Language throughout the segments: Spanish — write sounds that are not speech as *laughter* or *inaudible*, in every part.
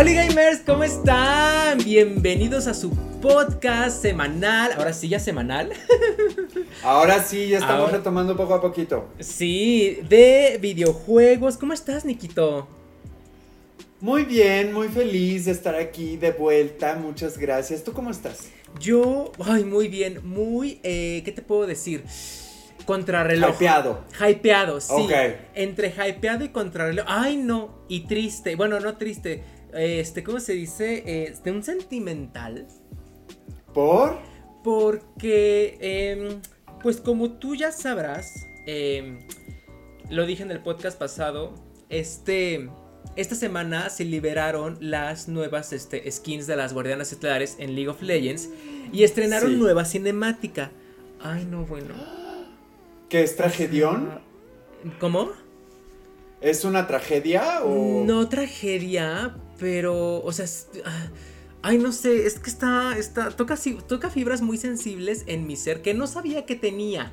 Hola gamers, ¿cómo están? Bienvenidos a su podcast semanal. Ahora sí, ya semanal. *laughs* Ahora sí, ya estamos retomando poco a poquito. Sí, de videojuegos. ¿Cómo estás, Nikito? Muy bien, muy feliz de estar aquí de vuelta. Muchas gracias. ¿Tú cómo estás? Yo, ay, muy bien, muy, eh, ¿qué te puedo decir? Contrarreloj. Hypeado. Hypeado, sí. Entre hypeado y contrarreloj. Ay, no. Y triste. Bueno, no triste. Este, ¿cómo se dice? Este, un sentimental. ¿Por? Porque, em, pues como tú ya sabrás, em, lo dije en el podcast pasado, este, esta semana se liberaron las nuevas este, skins de las guardianas estelares en League of Legends y estrenaron nueva cinemática. Ay, no, bueno. ¿Qué es tragedión? ¿Cómo? ¿Es una tragedia o...? No tragedia, pero, o sea, ah, ay, no sé, es que está, está, toca, toca fibras muy sensibles en mi ser que no sabía que tenía.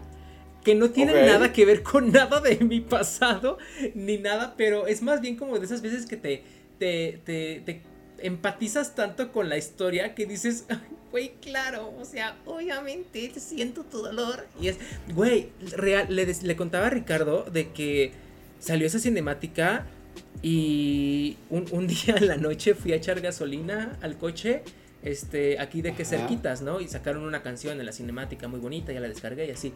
Que no tiene nada que ver con *laughs* nada de mi pasado, ni nada, pero es más bien como de esas veces que te, te, te, te empatizas tanto con la historia que dices, güey, claro, o sea, obviamente siento tu dolor. Y es, güey, real, le, le contaba a Ricardo de que salió esa cinemática y un, *laughs* día en la noche fui a echar gasolina al coche, este, aquí de que cerquitas, ¿no? Y sacaron una canción en la cinemática muy bonita, ya la descargué y así,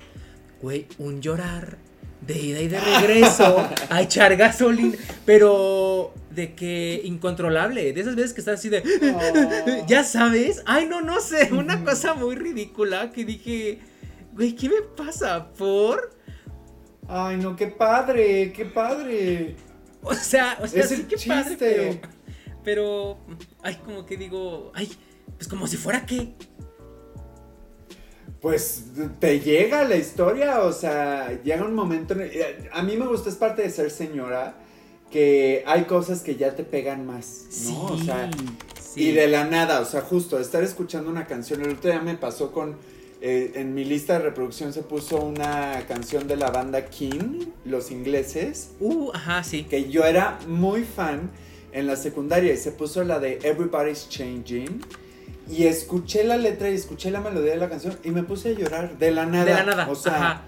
güey, un llorar de ida y de regreso *laughs* a echar gasolina, pero de que incontrolable, de esas veces que estás así de, oh. *laughs* ya sabes, ay no, no sé, una cosa muy ridícula que dije, güey, ¿qué me pasa? ¿Por? Ay no, qué padre, qué padre. O sea, o sea, sí, qué padre, pero, pero, ay, como que digo, ay, pues como si fuera qué. Pues te llega la historia, o sea, llega un momento, a mí me gusta, es parte de ser señora, que hay cosas que ya te pegan más, ¿no? o sea, y de la nada, o sea, justo estar escuchando una canción, el otro día me pasó con eh, en mi lista de reproducción se puso una canción de la banda King, los ingleses. Uh, ajá, sí. Que yo era muy fan en la secundaria y se puso la de Everybody's Changing. Y escuché la letra y escuché la melodía de la canción y me puse a llorar de la nada. De la nada. O sea,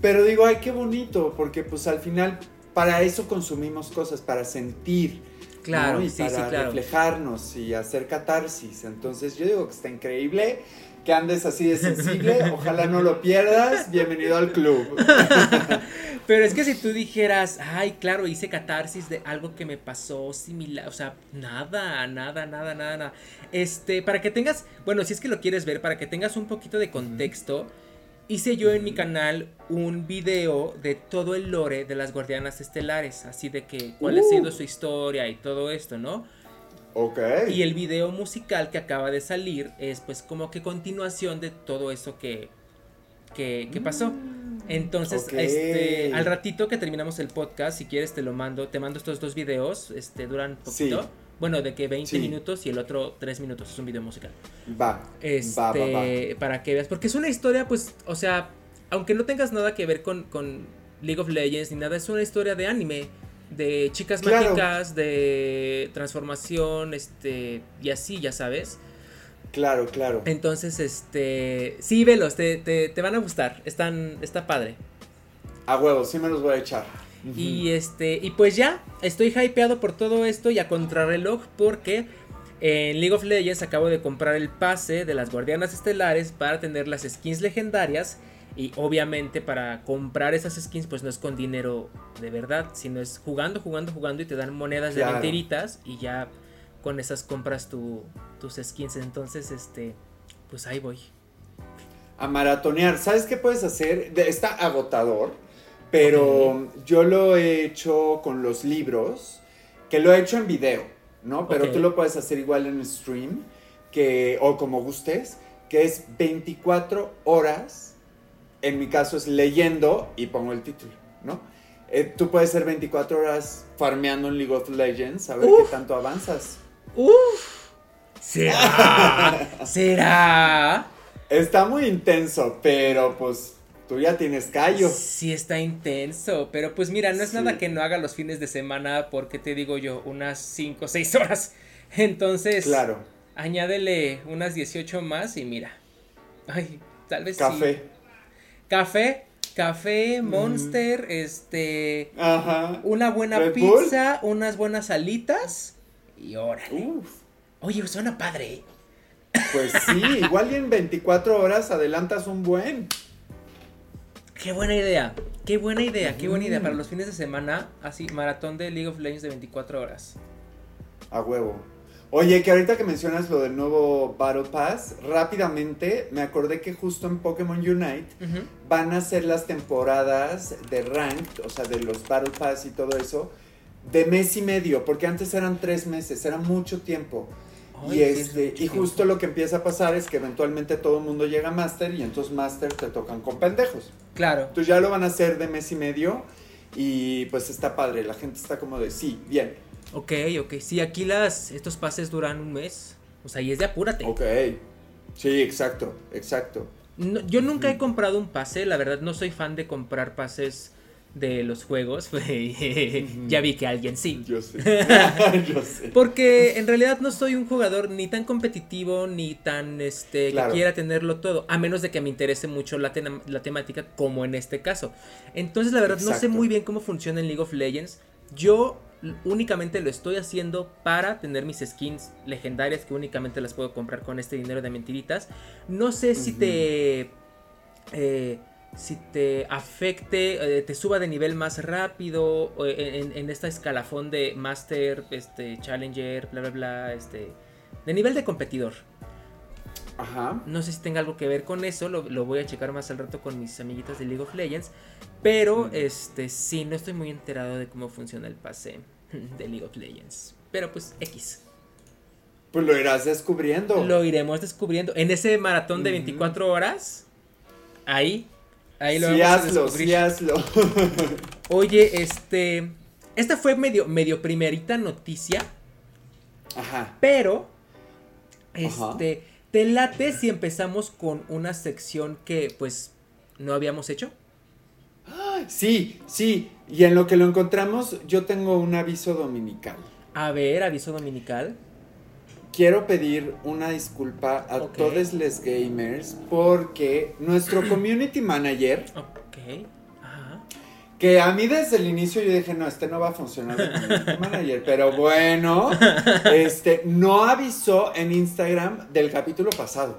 pero digo, ay, qué bonito, porque pues al final para eso consumimos cosas, para sentir. Claro, y para reflejarnos y hacer catarsis. Entonces yo digo que está increíble que andes así de sensible. *laughs* Ojalá no lo pierdas. Bienvenido al club. *laughs* Pero es que si tú dijeras, ay, claro, hice catarsis de algo que me pasó similar, o sea, nada, nada, nada, nada, nada. Este, para que tengas, bueno, si es que lo quieres ver, para que tengas un poquito de contexto, hice yo en mi canal un video de todo el lore de las guardianas estelares, así de que cuál ha sido uh. su historia y todo esto, ¿no? Y el video musical que acaba de salir es pues como que continuación de todo eso que, que, pasó. Mm. Entonces, este, al ratito que terminamos el podcast, si quieres te lo mando, te mando estos dos videos, este, duran poquito. Bueno, de que 20 minutos y el otro 3 minutos, es un video musical. Va. Este, va, va, Para que veas, porque es una historia, pues, o sea, aunque no tengas nada que ver con, con League of Legends ni nada, es una historia de anime de chicas mágicas, de transformación, este, y así, ya sabes. Claro, claro. Entonces, este, sí, velos, te, te, van a gustar, están, está padre. A huevo, sí me los voy a echar. Y este, y pues ya, estoy hypeado por todo esto y a contrarreloj porque en League of Legends acabo de comprar el pase de las Guardianas Estelares para tener las skins legendarias y obviamente para comprar esas skins pues no es con dinero de verdad, sino es jugando, jugando, jugando y te dan monedas de mentiritas y ya con esas compras tu, tus skins. Entonces, este, pues ahí voy. A maratonear. ¿Sabes qué puedes hacer? Está agotador, pero yo lo he hecho con los libros, que lo he hecho en video, ¿no? Pero tú lo puedes hacer igual en stream, que, o como gustes, que es 24 horas en mi caso es leyendo y pongo el título, ¿no? Eh, tú puedes ser 24 horas farmeando en League of Legends, a ver qué tanto avanzas. Uf. ¿Será? *laughs* ¿Será? Está muy intenso, pero pues Tú ya tienes callo. Sí, está intenso. Pero pues mira, no es nada que no haga los fines de semana, porque te digo yo, unas 5 o 6 horas. *laughs* Entonces, claro. añádele unas 18 más y mira. Ay, tal vez Café. Café, café, monster, este. Ajá. Una buena pizza, unas buenas alitas y órale. Oye, suena padre. ¿eh? Pues sí, igual y en 24 horas adelantas un buen. Qué buena idea, qué buena idea, qué buena idea. Para los fines de semana, así, maratón de League of Legends de 24 horas. A huevo. Oye, que ahorita que mencionas lo del nuevo Battle Pass, rápidamente me acordé que justo en Pokémon Unite van a ser las temporadas de Ranked, o sea, de los Battle Pass y todo eso, de mes y medio, porque antes eran tres meses, era mucho tiempo y, este, y justo lo que empieza a pasar es que eventualmente todo el mundo llega a Master y entonces Master te tocan con pendejos. Claro. Entonces ya lo van a hacer de mes y medio y pues está padre, la gente está como de sí, bien. Ok, ok, sí, aquí las, estos pases duran un mes, o sea, y es de apúrate. Ok, sí, exacto, exacto. yo nunca he comprado un pase, la verdad no soy fan de comprar pases de los juegos. *laughs* ya vi que alguien sí. Yo sé. *laughs* *laughs* Yo sé. Porque en realidad no soy un jugador ni tan competitivo ni tan este que quiera tenerlo todo, a menos de que me interese mucho la, la temática como en este caso. Entonces la verdad no sé muy bien cómo funciona en League of Legends. Yo únicamente lo estoy haciendo para tener mis skins legendarias que únicamente las puedo comprar con este dinero de mentiritas. No sé si te eh, si te afecte, eh, te suba de nivel más rápido en, en, esta escalafón de Master, este, Challenger, bla, bla, bla, este, de nivel de competidor. Ajá. No sé si tenga algo que ver con eso, lo, voy a checar más al rato con mis amiguitas de League of Legends, pero mm. este, sí, no estoy muy enterado de cómo funciona el pase *laughs* de League of Legends, pero pues X. Pues lo irás descubriendo. Lo iremos descubriendo. En ese maratón de 24 horas, ahí Ahí lo sí, hazlo, sí, hazlo. *laughs* Oye, este. Esta fue medio, medio primerita noticia. Ajá. Pero. Este. ¿Te late si empezamos con una sección que, pues, no habíamos hecho? Sí, sí. Y en lo que lo encontramos, yo tengo un aviso dominical. A ver, aviso dominical quiero pedir una disculpa a todos los gamers porque nuestro community manager. Que a mí desde el inicio yo dije, no, este no va a funcionar community *laughs* manager. Pero bueno, este no avisó en Instagram del capítulo pasado.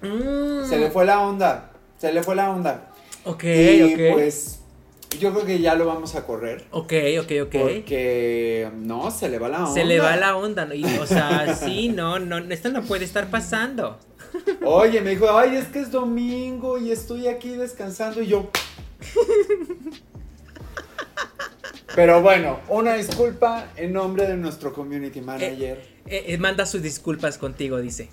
Mm. Se le fue la onda. Se le fue la onda. Ok, y pues yo creo que ya lo vamos a correr. Ok, ok, ok. Porque no, se le va la onda. Se le va la onda, o sea, sí, no, no, esto no puede estar pasando. Oye, me dijo, ay, es que es domingo y estoy aquí descansando y yo. *laughs* Pero bueno, una disculpa en nombre de nuestro community manager. Eh, eh, manda sus disculpas contigo, dice.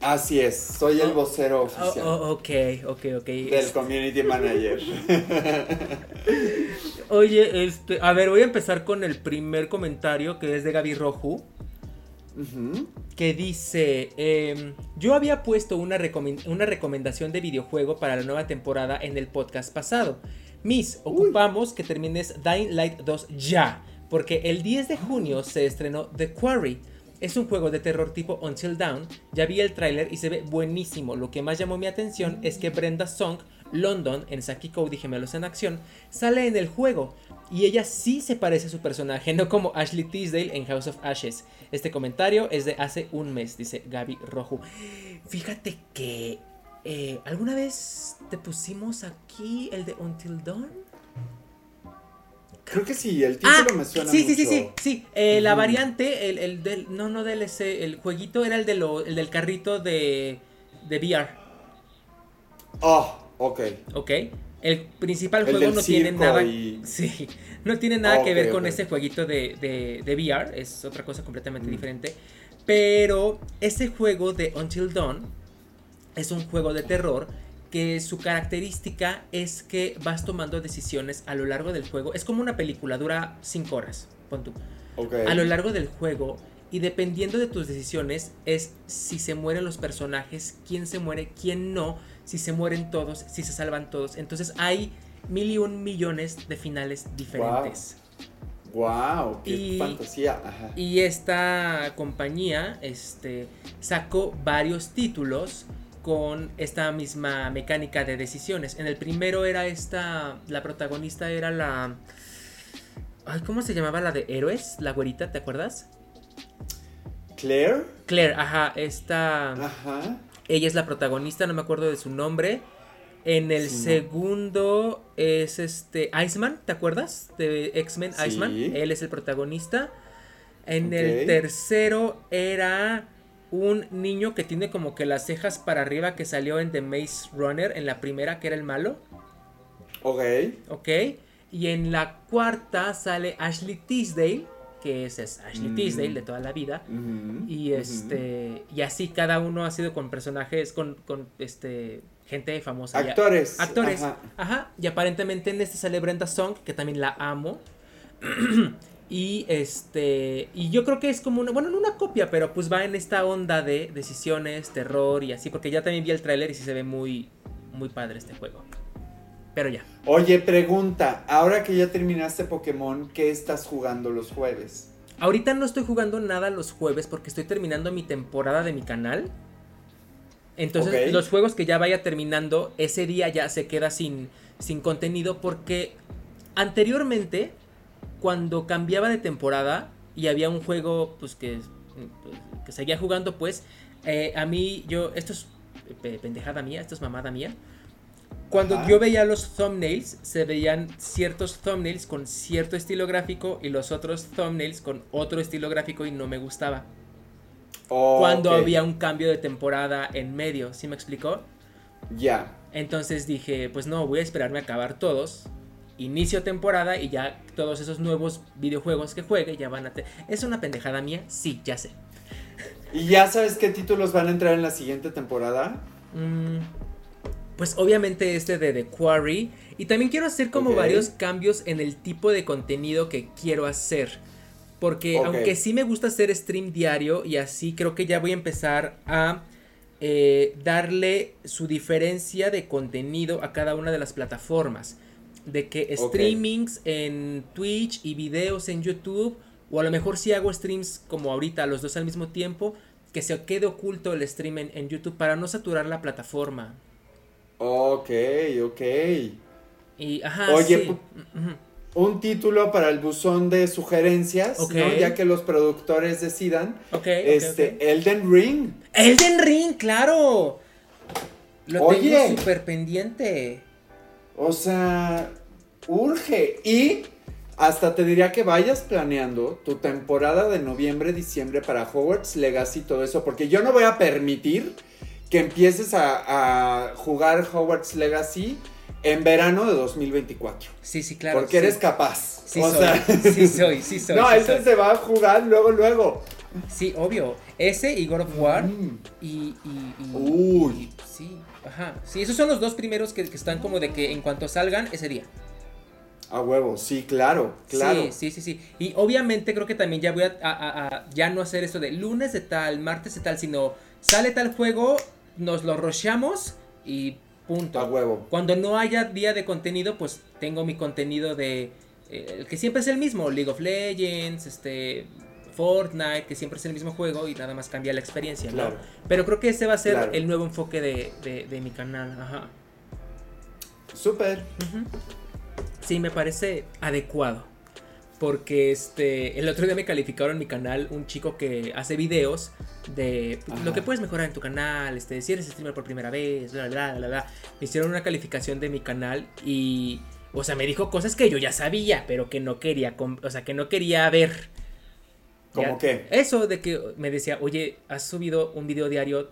Así es, soy el oh, vocero oh, oficial. Oh, ok, ok, ok. Del community manager. *laughs* Oye, este, a ver, voy a empezar con el primer comentario que es de Gaby Roju. Que dice: em, Yo había puesto una, una, recomendación de videojuego para la nueva temporada en el podcast pasado. Miss, ocupamos que termines Dying Light 2 ya. Porque el 10 de junio se estrenó The Quarry es un juego de terror tipo Until Dawn, ya vi el tráiler y se ve buenísimo. Lo que más llamó mi atención es que Brenda Song, London, en Saki Cody Gemelos en Acción, sale en el juego. Y ella sí se parece a su personaje, *laughs* no como Ashley Tisdale en House of Ashes. Este comentario es de hace un mes, dice Gaby Rojo. Fíjate que... Eh, ¿Alguna vez te pusimos aquí el de Until Dawn? Creo que sí, el título ah, me suena sí, Sí, sí, sí, sí. Eh, La variante, el, el, del. No, no DLC. El jueguito era el, de lo, el del carrito de. de VR. Oh, ok. Ok. El principal juego no tiene nada. Sí. No tiene nada que ver con ese jueguito de, de, de, VR. Es otra cosa completamente diferente. Pero ese juego de Until Dawn es un juego de terror que su característica es que vas tomando decisiones a lo largo del juego. Es como una película, dura 5 horas, pon tú. A lo largo del juego Y dependiendo de tus decisiones es si se mueren los personajes, quién se muere, quién no, si se mueren todos, si se salvan todos. Entonces hay mil y un millones de finales diferentes. Wow, qué fantasía. Y esta compañía este, sacó varios títulos con esta misma mecánica de decisiones. En el primero era esta, la protagonista era la... Ay, ¿cómo se llamaba la de héroes? La güerita, ¿te acuerdas? Claire. Claire, ajá, esta... Ajá. Ella es la protagonista, no me acuerdo de su nombre. En el segundo es este Iceman, ¿te acuerdas? De X-Men Iceman. Él es el protagonista. En el tercero era un niño que tiene como que las cejas para arriba que salió en The Maze Runner en la primera, que era el malo. Ok. Ok. Y en la cuarta sale Ashley Tisdale, que es, Ashley Tisdale de toda la vida. y este. Y así cada uno ha sido con personajes, con, con este gente famosa. Actores. actores. Ajá. Y aparentemente en este sale Brenda Song, que también la amo. *clears throat* y este. Y yo creo que es como una. Bueno, no una copia, pero pues va en esta onda de decisiones, terror y así. Porque ya también vi el tráiler y sí se ve muy. Muy padre este juego. Pero ya. Oye, pregunta. Ahora que ya terminaste Pokémon, ¿qué estás jugando los jueves? Ahorita no estoy jugando nada los jueves porque estoy terminando mi temporada de mi canal. Entonces, los juegos que ya vaya terminando, ese día ya se queda sin, sin contenido porque anteriormente, cuando cambiaba de temporada y había un juego pues que, que seguía jugando, pues eh, a mí, yo, esto es pendejada mía, esto es mamada mía. Cuando yo veía los thumbnails, se veían ciertos thumbnails con cierto estilo gráfico y los otros thumbnails con otro estilo gráfico y no me gustaba cuando había un cambio de temporada en medio, ¿sí me explicó? Ya. Entonces dije, pues no, voy a esperarme a acabar todos. Inicio temporada y ya todos esos nuevos videojuegos que juegue ya van a tener... ¿Es una pendejada mía? Sí, ya sé. ¿Y ya sabes qué títulos van a entrar en la siguiente temporada? Mm, pues obviamente este de The Quarry. Y también quiero hacer como varios cambios en el tipo de contenido que quiero hacer. Porque aunque sí me gusta hacer stream diario y así creo que ya voy a empezar a eh, darle su diferencia de contenido a cada una de las plataformas. De que streamings en Twitch y videos en YouTube, o a lo mejor si hago streams como ahorita, los dos al mismo tiempo, que se quede oculto el stream en, YouTube para no saturar la plataforma. Ok, ok. Y, ajá, Oye, sí un título para el buzón de sugerencias, ¿no? ya que los productores decidan. este, Elden Ring. Elden Ring, claro. Lo Oye, tengo súper pendiente. O sea, urge. Y hasta te diría que vayas planeando tu temporada de noviembre, diciembre para Hogwarts Legacy y todo eso, porque yo no voy a permitir que empieces a, a jugar Hogwarts Legacy en verano de 2024. Sí, sí, claro. Porque eres capaz. Sí, soy. *laughs* sí soy, sí soy. No, ese se va a jugar luego, luego. Sí, obvio. Ese y God of War. Mm. Y, Uy. sí, ajá. Sí, esos son los dos primeros que, están como de que en cuanto salgan, ese día. A huevo, sí, claro, claro. Sí, sí, sí, sí. Y obviamente creo que también ya voy a, a, ya no hacer esto de lunes de tal, martes de tal, sino sale tal juego, nos lo rocheamos y Punto. A huevo. Cuando no haya día de contenido, pues tengo mi contenido de. Eh, el que siempre es el mismo: League of Legends, este. Fortnite, que siempre es el mismo juego y nada más cambia la experiencia, claro. Pero creo que ese va a ser el nuevo enfoque de, mi canal. Ajá. Súper. Sí, me parece adecuado. Porque este, el otro día me calificaron en mi canal un chico que hace videos de lo que puedes mejorar en tu canal, este, si eres streamer por primera vez, bla, bla, bla, bla. Me hicieron una calificación de mi canal y, o sea, me dijo cosas que yo ya sabía, pero que no quería, o sea, que no quería ver. ¿Cómo qué? Eso de que me decía, oye, has subido un video diario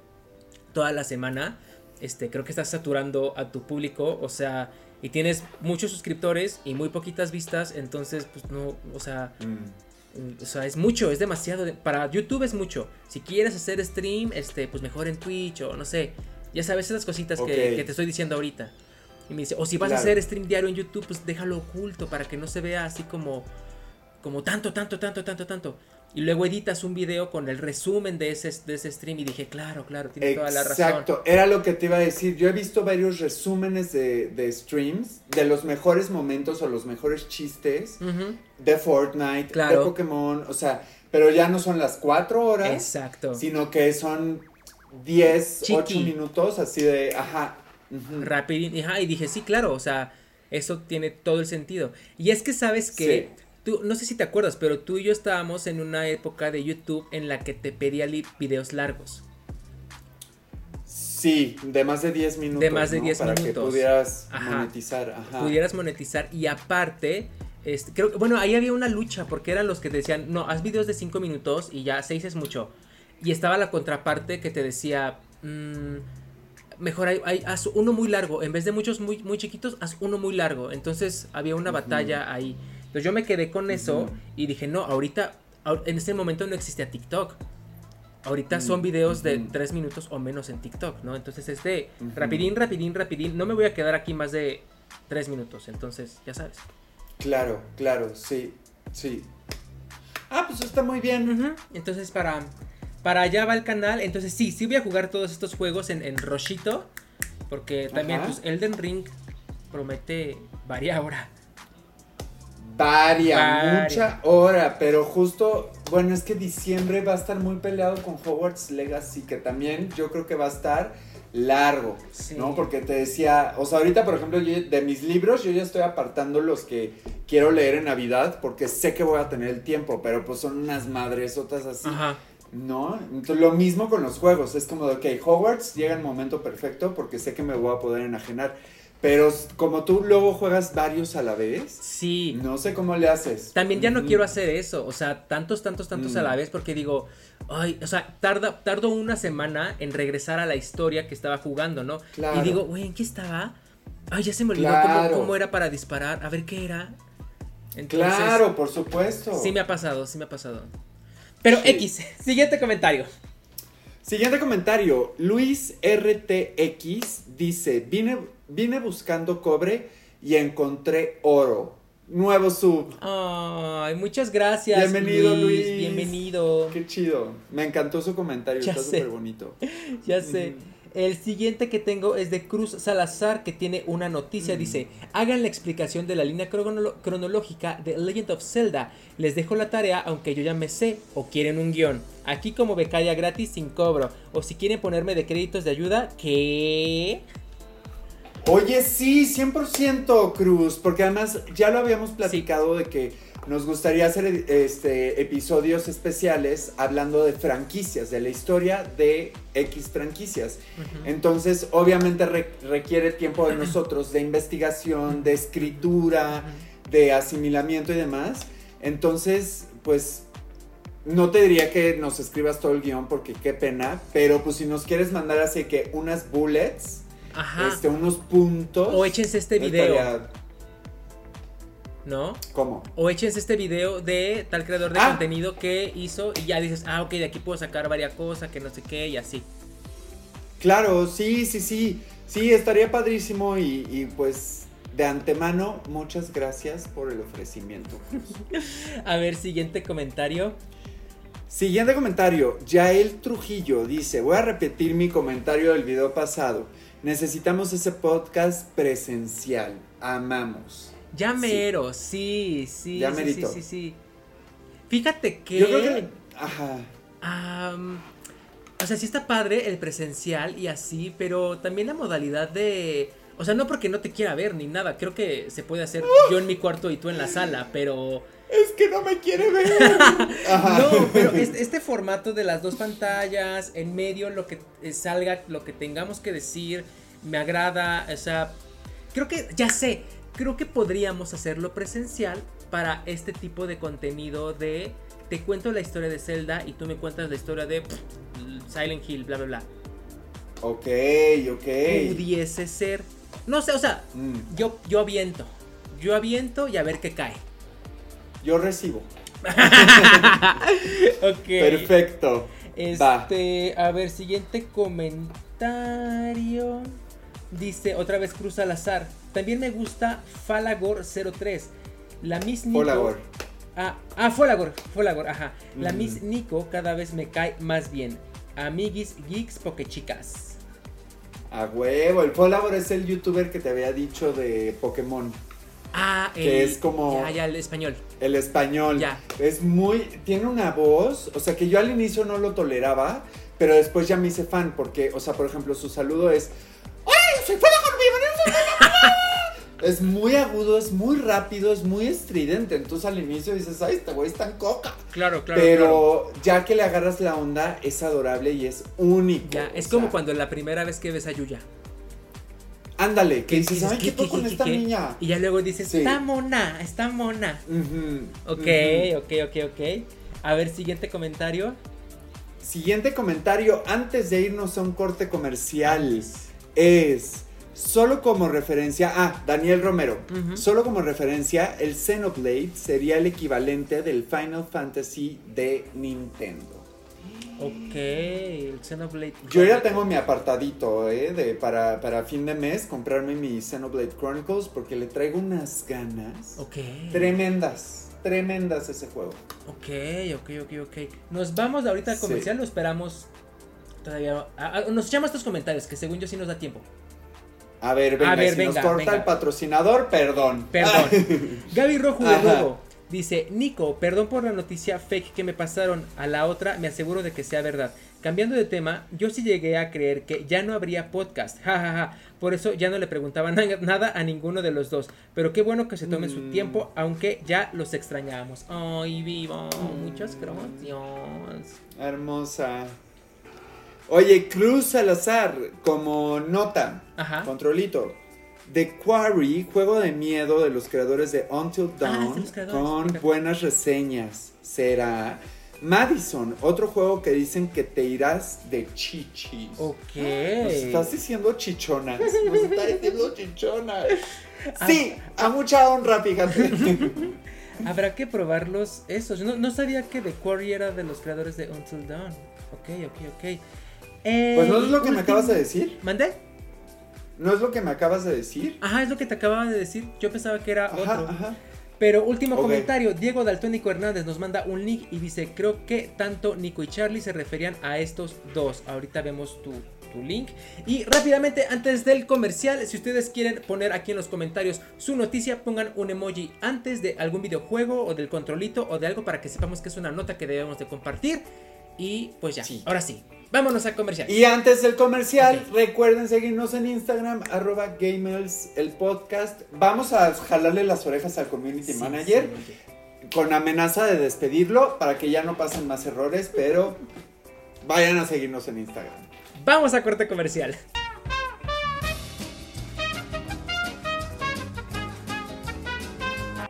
toda la semana, este, creo que estás saturando a tu público, o sea, y tienes muchos suscriptores y muy poquitas vistas, entonces, pues no, o sea, mm. o sea, es mucho, es demasiado. para YouTube es mucho. Si quieres hacer stream, este, pues mejor en Twitch o no sé. Ya sabes esas cositas que, te estoy diciendo ahorita. Y me dice, o si vas a hacer stream diario en YouTube, pues déjalo oculto para que no se vea así como, como tanto, tanto, tanto, tanto, tanto. Y luego editas un video con el resumen de ese, de ese stream y dije, claro, claro, tiene toda la razón. Exacto, era lo que te iba a decir. Yo he visto varios resúmenes de, de streams de los mejores momentos o los mejores chistes de Fortnite, de Pokémon, o sea, pero ya no son las cuatro horas. Exacto. Sino que son 10, 8 minutos así de, ajá. Rápido, y dije, sí, claro, o sea, eso tiene todo el sentido. Y es que sabes que no sé si te acuerdas, pero tú y yo estábamos en una época de YouTube en la que te pedía videos largos. Sí, de más de 10 minutos. De más de 10 minutos. Para que pudieras monetizar. Ajá. Pudieras monetizar. Y aparte, este, creo que, bueno, ahí había una lucha porque eran los que te decían, no, haz videos de 5 minutos y ya 6 es mucho. Y estaba la contraparte que te decía, mmm, mejor hay, haz uno muy largo. En vez de muchos muy, muy chiquitos, haz uno muy largo. Entonces había una batalla ahí. Entonces yo me quedé con eso y dije, no, ahorita, en este momento no existía TikTok. Ahorita son videos de tres minutos o menos en TikTok, ¿no? Entonces es de rapidín, rapidín, rapidín. No me voy a quedar aquí más de tres minutos, entonces ya sabes. Claro, claro, sí, sí. Ah, pues está muy bien. Entonces para, para allá va el canal. Entonces sí, sí voy a jugar todos estos juegos en, en Roshito. Porque también pues Elden Ring promete varia hora. Varia, mucha hora, pero justo, bueno, es que diciembre va a estar muy peleado con Hogwarts Legacy, que también yo creo que va a estar largo, ¿no? Porque te decía, o sea, ahorita, por ejemplo, de mis libros, yo ya estoy apartando los que quiero leer en Navidad, porque sé que voy a tener el tiempo, pero pues son unas madres otras así. Ajá. ¿No? Entonces, lo mismo con los juegos, es como de, ok, Hogwarts llega el momento perfecto porque sé que me voy a poder enajenar. Pero como tú luego juegas varios a la vez. Sí. No sé cómo le haces. También ya no quiero hacer eso. O sea, tantos, tantos, tantos a la mm. vez. Porque digo, ay, o sea, tarda, tardo una semana en regresar a la historia que estaba jugando, ¿no? Claro. Y digo, güey, ¿en qué estaba? Ay, ya se me olvidó cómo, era para disparar. A ver qué era. claro, por supuesto. Sí me ha pasado, sí me ha pasado. Pero X, *laughs* siguiente comentario. Siguiente comentario. Luis RTX dice: Vine Vine buscando cobre y encontré oro. Nuevo sub. Ay, muchas gracias. Bienvenido, Luis. Bienvenido. Qué chido. Me encantó su comentario. Está súper bonito. *laughs* ya sé. El siguiente que tengo es de Cruz Salazar, que tiene una noticia. Dice: Hagan la explicación de la línea cronológica de Legend of Zelda. Les dejo la tarea, aunque yo ya me sé, o quieren un guion. Aquí, como becaria gratis sin cobro. O si quieren ponerme de créditos de ayuda, ¿qué? Oye, sí, 100% Cruz, porque además ya lo habíamos platicado de que nos gustaría hacer este, episodios especiales hablando de franquicias, de la historia de X franquicias. Entonces, obviamente requiere tiempo de *clears throat* nosotros, de investigación, de escritura, de asimilamiento y demás. Entonces, pues no te diría que nos escribas todo el guion porque qué pena, pero pues si nos quieres mandar así que unas bullets Ajá. Este, unos puntos. O échense este video. ¿No? ¿Cómo? O échense este video de tal creador de ah. contenido que hizo y ya dices, ah, ok, de aquí puedo sacar varias cosas, que no sé qué, y así. Claro, sí, sí, sí. Sí, estaría padrísimo y, y pues de antemano, muchas gracias por el ofrecimiento. *laughs* A ver, siguiente comentario. Siguiente comentario. Yael Trujillo dice, voy a repetir mi comentario del video pasado. Necesitamos ese podcast presencial. Amamos. Ya mero, sí, sí, sí, sí, sí, sí, Fíjate que. Yo creo que. Ajá. o sea, sí está padre el presencial y así, pero también la modalidad de. O sea, no porque no te quiera ver ni nada. Creo que se puede hacer yo en mi cuarto y tú en la sala, pero es que no me quiere *laughs* ver. No, pero este, *laughs* este, formato de las dos pantallas, en medio lo que eh, salga, lo que tengamos que decir, me agrada. O sea, creo que, ya sé, creo que podríamos hacerlo presencial para este tipo de contenido de te cuento la historia de Zelda y tú me cuentas la historia de Silent Hill, bla, bla, bla. Ok, ok. Pudiese ser. No sé, o sea, mm. yo, yo aviento. Yo aviento y a ver qué cae. Yo recibo. *laughs* ok. Perfecto. Este, a ver, siguiente comentario. Dice otra vez Cruz al azar. También me gusta Falagor 03. La Miss Nico. Ah, ah, Folagor, Folagor, ajá. La Miss Nico cada vez me cae más bien. Amiguis, geeks, pokechicas. A huevo, el Folagor es el youtuber que te había dicho de Pokémon. Ah, que es como. Ya, ya, el español. El español. Ya. Es muy. Tiene una voz. O sea que yo al inicio no lo toleraba. Pero después ya me hice fan. Porque, o sea, por ejemplo, su saludo es. ¡Ay! ¡Soy Folagor! Es muy agudo, es muy rápido, es muy estridente. Entonces al inicio dices, ay, este güey está en coca. Claro, claro. Pero ya que le agarras la onda, es adorable y es único. Ya, es como cuando la primera vez que ves a Yuya. Ándale, que dices, ay, ¿qué, con esta niña? Y ya luego dices, está mona, está mona. ok, ok, ok, ok. A ver, siguiente comentario. Siguiente comentario, antes de irnos a un corte comercial, es... Solo como referencia, ah, Daniel Romero, solo como referencia, el Xenoblade sería el equivalente del Final Fantasy de Nintendo. Ok, el Xenoblade. Yo ya tengo mi apartadito, ¿eh? De, para, para fin de mes, comprarme mi Xenoblade Chronicles porque le traigo unas ganas. Ok. Tremendas, tremendas ese juego. Ok, ok, ok, ok. ¿Nos vamos ahorita al comercial o esperamos todavía? nos echamos estos comentarios, que según yo sí nos da tiempo. A ver, venga, si nos corta el patrocinador, perdón. Perdón. *laughs* Gaby Rojo de nuevo. Dice, Nico, perdón por la noticia fake que me pasaron. A la otra me aseguro de que sea verdad. Cambiando de tema, yo sí llegué a creer que ya no habría podcast. *laughs* Ja, Por eso ya no le preguntaba *laughs* nada a ninguno de los dos. Pero qué bueno que se tomen su mm. tiempo, aunque ya los extrañamos. Ay, vivo. Muchas gracias. Hermosa. Oye, Cruz Salazar, como nota, controlito. The Quarry, juego de miedo de los creadores de Until ah, Dawn, con buenas reseñas. Será Madison, otro juego que dicen que te irás de chichis. Ok. Nos estás diciendo chichonas. *laughs* Nos estás diciendo chichonas. Ah. Sí, a mucha honra, fíjate. *laughs* Habrá que probarlos esos. No, no sabía que The Quarry era de los creadores de Until Dawn. Ok, ok, ok pues no es lo que me acabas de decir. ¿Mandé? ¿No es lo que me acabas de decir? Ajá, es lo que te acababa de decir. Yo pensaba que era otro. Ajá. Pero último comentario, Diego Daltónico Hernández nos manda un link y dice, creo que tanto Nico y Charlie se referían a estos dos. Ahorita vemos tu, tu, link. Y rápidamente, antes del comercial, si ustedes quieren poner aquí en los comentarios su noticia, pongan un emoji antes de algún videojuego o del controlito o de algo para que sepamos que es una nota que debemos de compartir. Y pues ya, sí. ahora sí, Vámonos al comercial. Y antes del comercial, recuerden seguirnos en Instagram, arroba gamers, el podcast. Vamos a jalarle las orejas al community manager con amenaza de despedirlo para que ya no pasen más errores, pero vayan a seguirnos en Instagram. Vamos a corte comercial.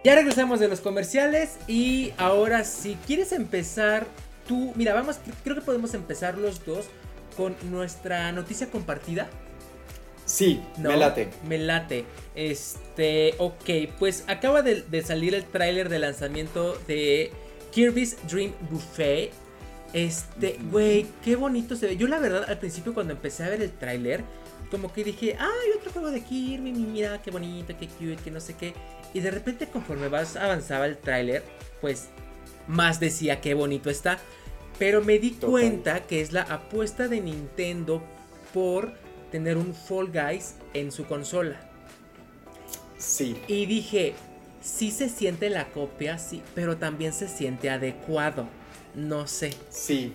Ya regresamos de los comerciales y ahora si quieres empezar tú, mira, vamos, creo que podemos empezar los dos con nuestra noticia compartida. Sí, me late. Me late. Este, ok, pues acaba de, salir el tráiler de lanzamiento de Kirby's Dream Buffet. Este, güey, qué bonito se ve. Yo la verdad al principio cuando empecé a ver el tráiler, como que dije, ay, otro juego de Kirby, mira, qué bonito, qué cute, que no sé qué. Y de repente conforme vas avanzaba el tráiler, pues más decía qué bonito está. Pero me di cuenta que es la apuesta de Nintendo por tener un Fall Guys en su consola. Sí. Y dije, sí se siente la copia, sí, pero también se siente adecuado. No sé. Sí.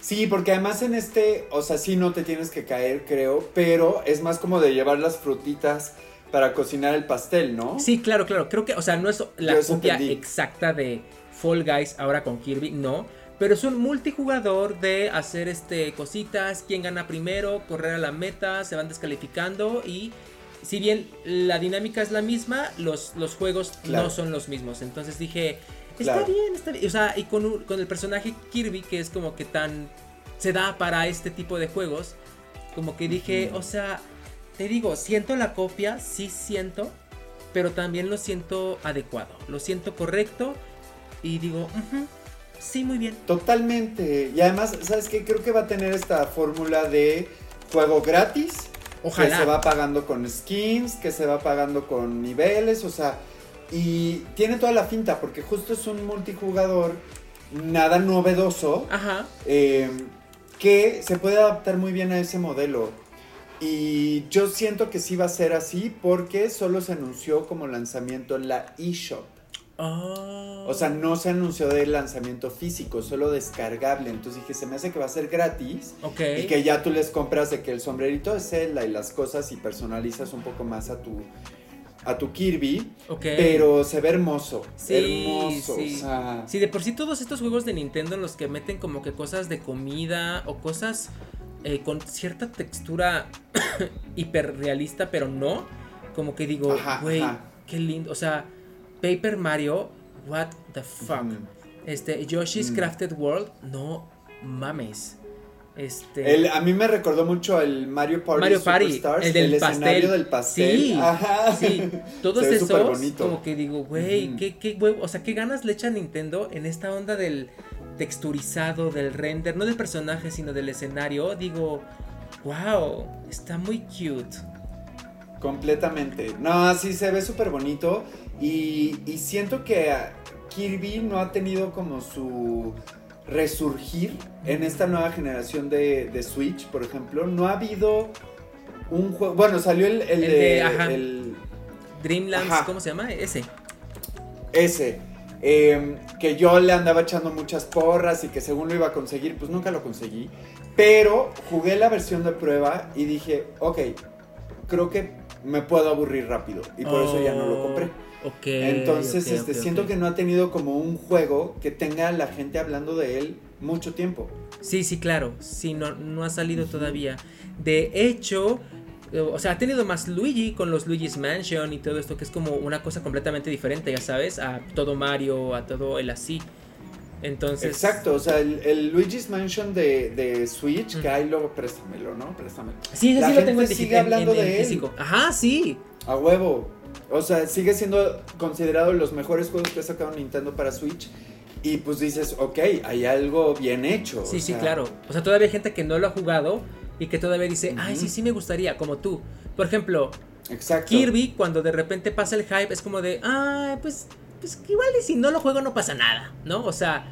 Sí, porque además en este, o sea, sí no te tienes que caer, creo, pero es más como de llevar las frutitas para cocinar el pastel, ¿no? Sí, claro, claro. Creo que, o sea, no es la copia exacta de Fall Guys ahora con Kirby, no pero es un multijugador de hacer este cositas, quién gana primero, correr a la meta, se van descalificando y si bien la dinámica es la misma, los, los juegos no son los mismos. Entonces dije, está bien, está bien. O sea, y con, con el personaje Kirby, que es como que tan... se da para este tipo de juegos, como que dije, o sea, te digo, siento la copia, sí siento, pero también lo siento adecuado, lo siento correcto y digo, Sí, muy bien. Totalmente. Y además, ¿sabes qué? Creo que va a tener esta fórmula de juego gratis. Ojalá. Que se va pagando con skins, que se va pagando con niveles. O sea, Y tiene toda la finta, porque justo es un multijugador, nada novedoso, Ajá. eh, que se puede adaptar muy bien a ese modelo. Y yo siento que sí va a ser así porque solo se anunció como lanzamiento en la eShop. Oh. O sea, no se anunció de lanzamiento físico, solo descargable. Entonces dije, se me hace que va a ser gratis. Ok. Y que ya tú les compras de que el sombrerito de Zelda y las cosas y personalizas un poco más a tu, a tu Kirby. Ok. Pero se ve hermoso. Sí, hermoso. sí. O sea, Sí, de por sí todos estos juegos de Nintendo en los que meten como que cosas de comida o cosas eh, con cierta textura *coughs* hiperrealista, pero no. Como que digo, güey, qué lindo. O sea, Paper Mario, what the fuck. Este, Yoshi's Mm. Crafted World, no mames. Este. el- a mí me recordó mucho el Mario Party, Mario Party, Superstars, el del escenario pastel. del pastel. Sí, Ajá. Sí, todos esos, como que digo, güey, qué, qué huevo, o sea, qué ganas le echa Nintendo en esta onda del texturizado, del render, no del personaje, sino del escenario. Digo, wow, está muy cute. Completamente. No, sí se ve súper bonito. Y, y siento que Kirby no ha tenido como su resurgir en esta nueva generación de, de Switch, por ejemplo. No ha habido un juego. Bueno, salió el, el El de. de- ajá. el- Dreamlands, Ajá. ¿cómo se llama? Ese. ese. eh, que yo le andaba echando muchas porras y que según lo iba a conseguir, pues nunca lo conseguí. Pero jugué la versión de prueba y dije, ok, creo que me puedo aburrir rápido. Y por eso ya no lo compré. Ok. Entonces, este, siento que no ha tenido como un juego que tenga la gente hablando de él mucho tiempo. Sí, sí, claro. Sí, no, no ha salido todavía. De hecho, eh, o sea, ha tenido más Luigi con los Luigi's Mansion y todo esto, que es como una cosa completamente diferente, ya sabes, a todo Mario, a todo el así. Entonces. Exacto, o sea, el, el Luigi's Mansion de, de Switch, que ahí luego préstamelo, ¿no? Préstamelo. Sí, ese La sí lo tengo en, sigue en- hablando en de él. físico. Ajá, sí. A huevo. O sea, sigue siendo considerado los mejores juegos que ha sacado Nintendo para Switch. Y pues dices, ok, hay algo bien hecho. Sí, o sí, sea, claro. O sea, todavía hay gente que no lo ha jugado y que todavía dice, ay, sí, sí me gustaría, como tú. Por ejemplo, Exacto. Kirby, cuando de repente pasa el hype, es como de, ay, pues, pues igual y si no lo juego no pasa nada, ¿no? O sea,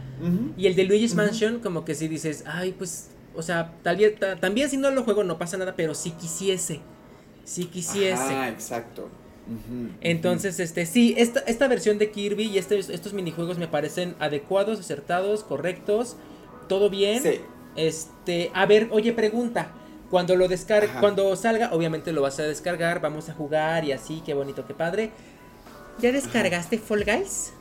y el de Luigi's. Mansion, como que si dices, ay, pues, o sea, tal vez, ta- también si no lo juego no pasa nada, pero si quisiese, si quisiese. Ah, exacto. Entonces, este, sí, esta, esta versión de Kirby y estos, estos minijuegos me parecen adecuados, acertados, correctos, todo bien. Sí. Este, a ver, oye, pregunta. Cuando lo descargue, Ajá. cuando salga, obviamente lo vas a descargar, vamos a jugar y así, qué bonito, qué padre. ¿Ya descargaste Fall Guys?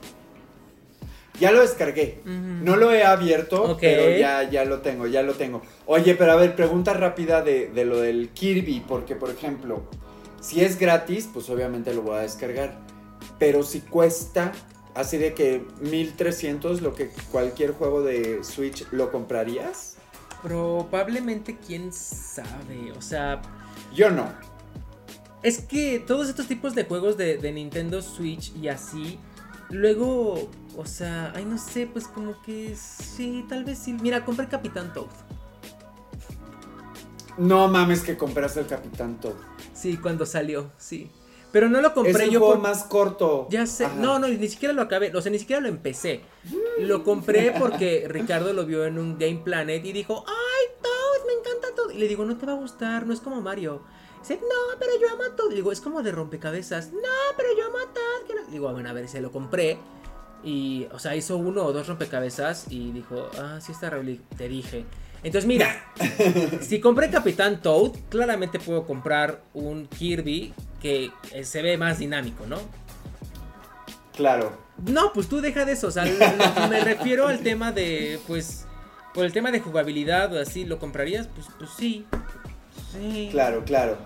Ya lo descargué. No lo he abierto, pero ya, ya lo tengo, ya lo tengo. Oye, pero a ver, pregunta rápida de, de lo del Kirby, porque por ejemplo, si es gratis, pues obviamente lo voy a descargar. Pero si cuesta así de que 1300, lo que cualquier juego de Switch, ¿lo comprarías? Probablemente, quién sabe. O sea, Yo no. es que todos estos tipos de juegos de, de Nintendo Switch y así, luego, o sea, ay, no sé, pues como que sí, tal vez sí. Mira, compré Capitán Toad. No mames que compraste el Capitán Toad. Sí, cuando salió, sí. Pero no lo Es compré el yo juego por- más corto. Ya sé, Ajá. no, no, ni siquiera lo acabé, o sea, ni siquiera lo empecé. Lo compré porque Ricardo lo vio en un Game Planet y dijo, ay, Toad, me encanta Toad. Y le digo, no te va a gustar, no es como Mario. Dice, no, pero yo amo a Toad. Y digo, es como de rompecabezas. No, pero yo amo a Toad. no". Digo, "Ah, bueno, a ver, se lo compré. Y, o sea, hizo uno o dos rompecabezas y dijo, ah, sí está Te dije. Entonces, mira, *laughs* si compré Capitán Toad, claramente puedo comprar un Kirby que eh, se ve más dinámico, ¿no? Claro. No, pues tú deja de eso. O sea, lo- me refiero al tema de, pues, por el tema de jugabilidad o así, ¿lo comprarías? Pues, pues sí. Sí. Claro, claro.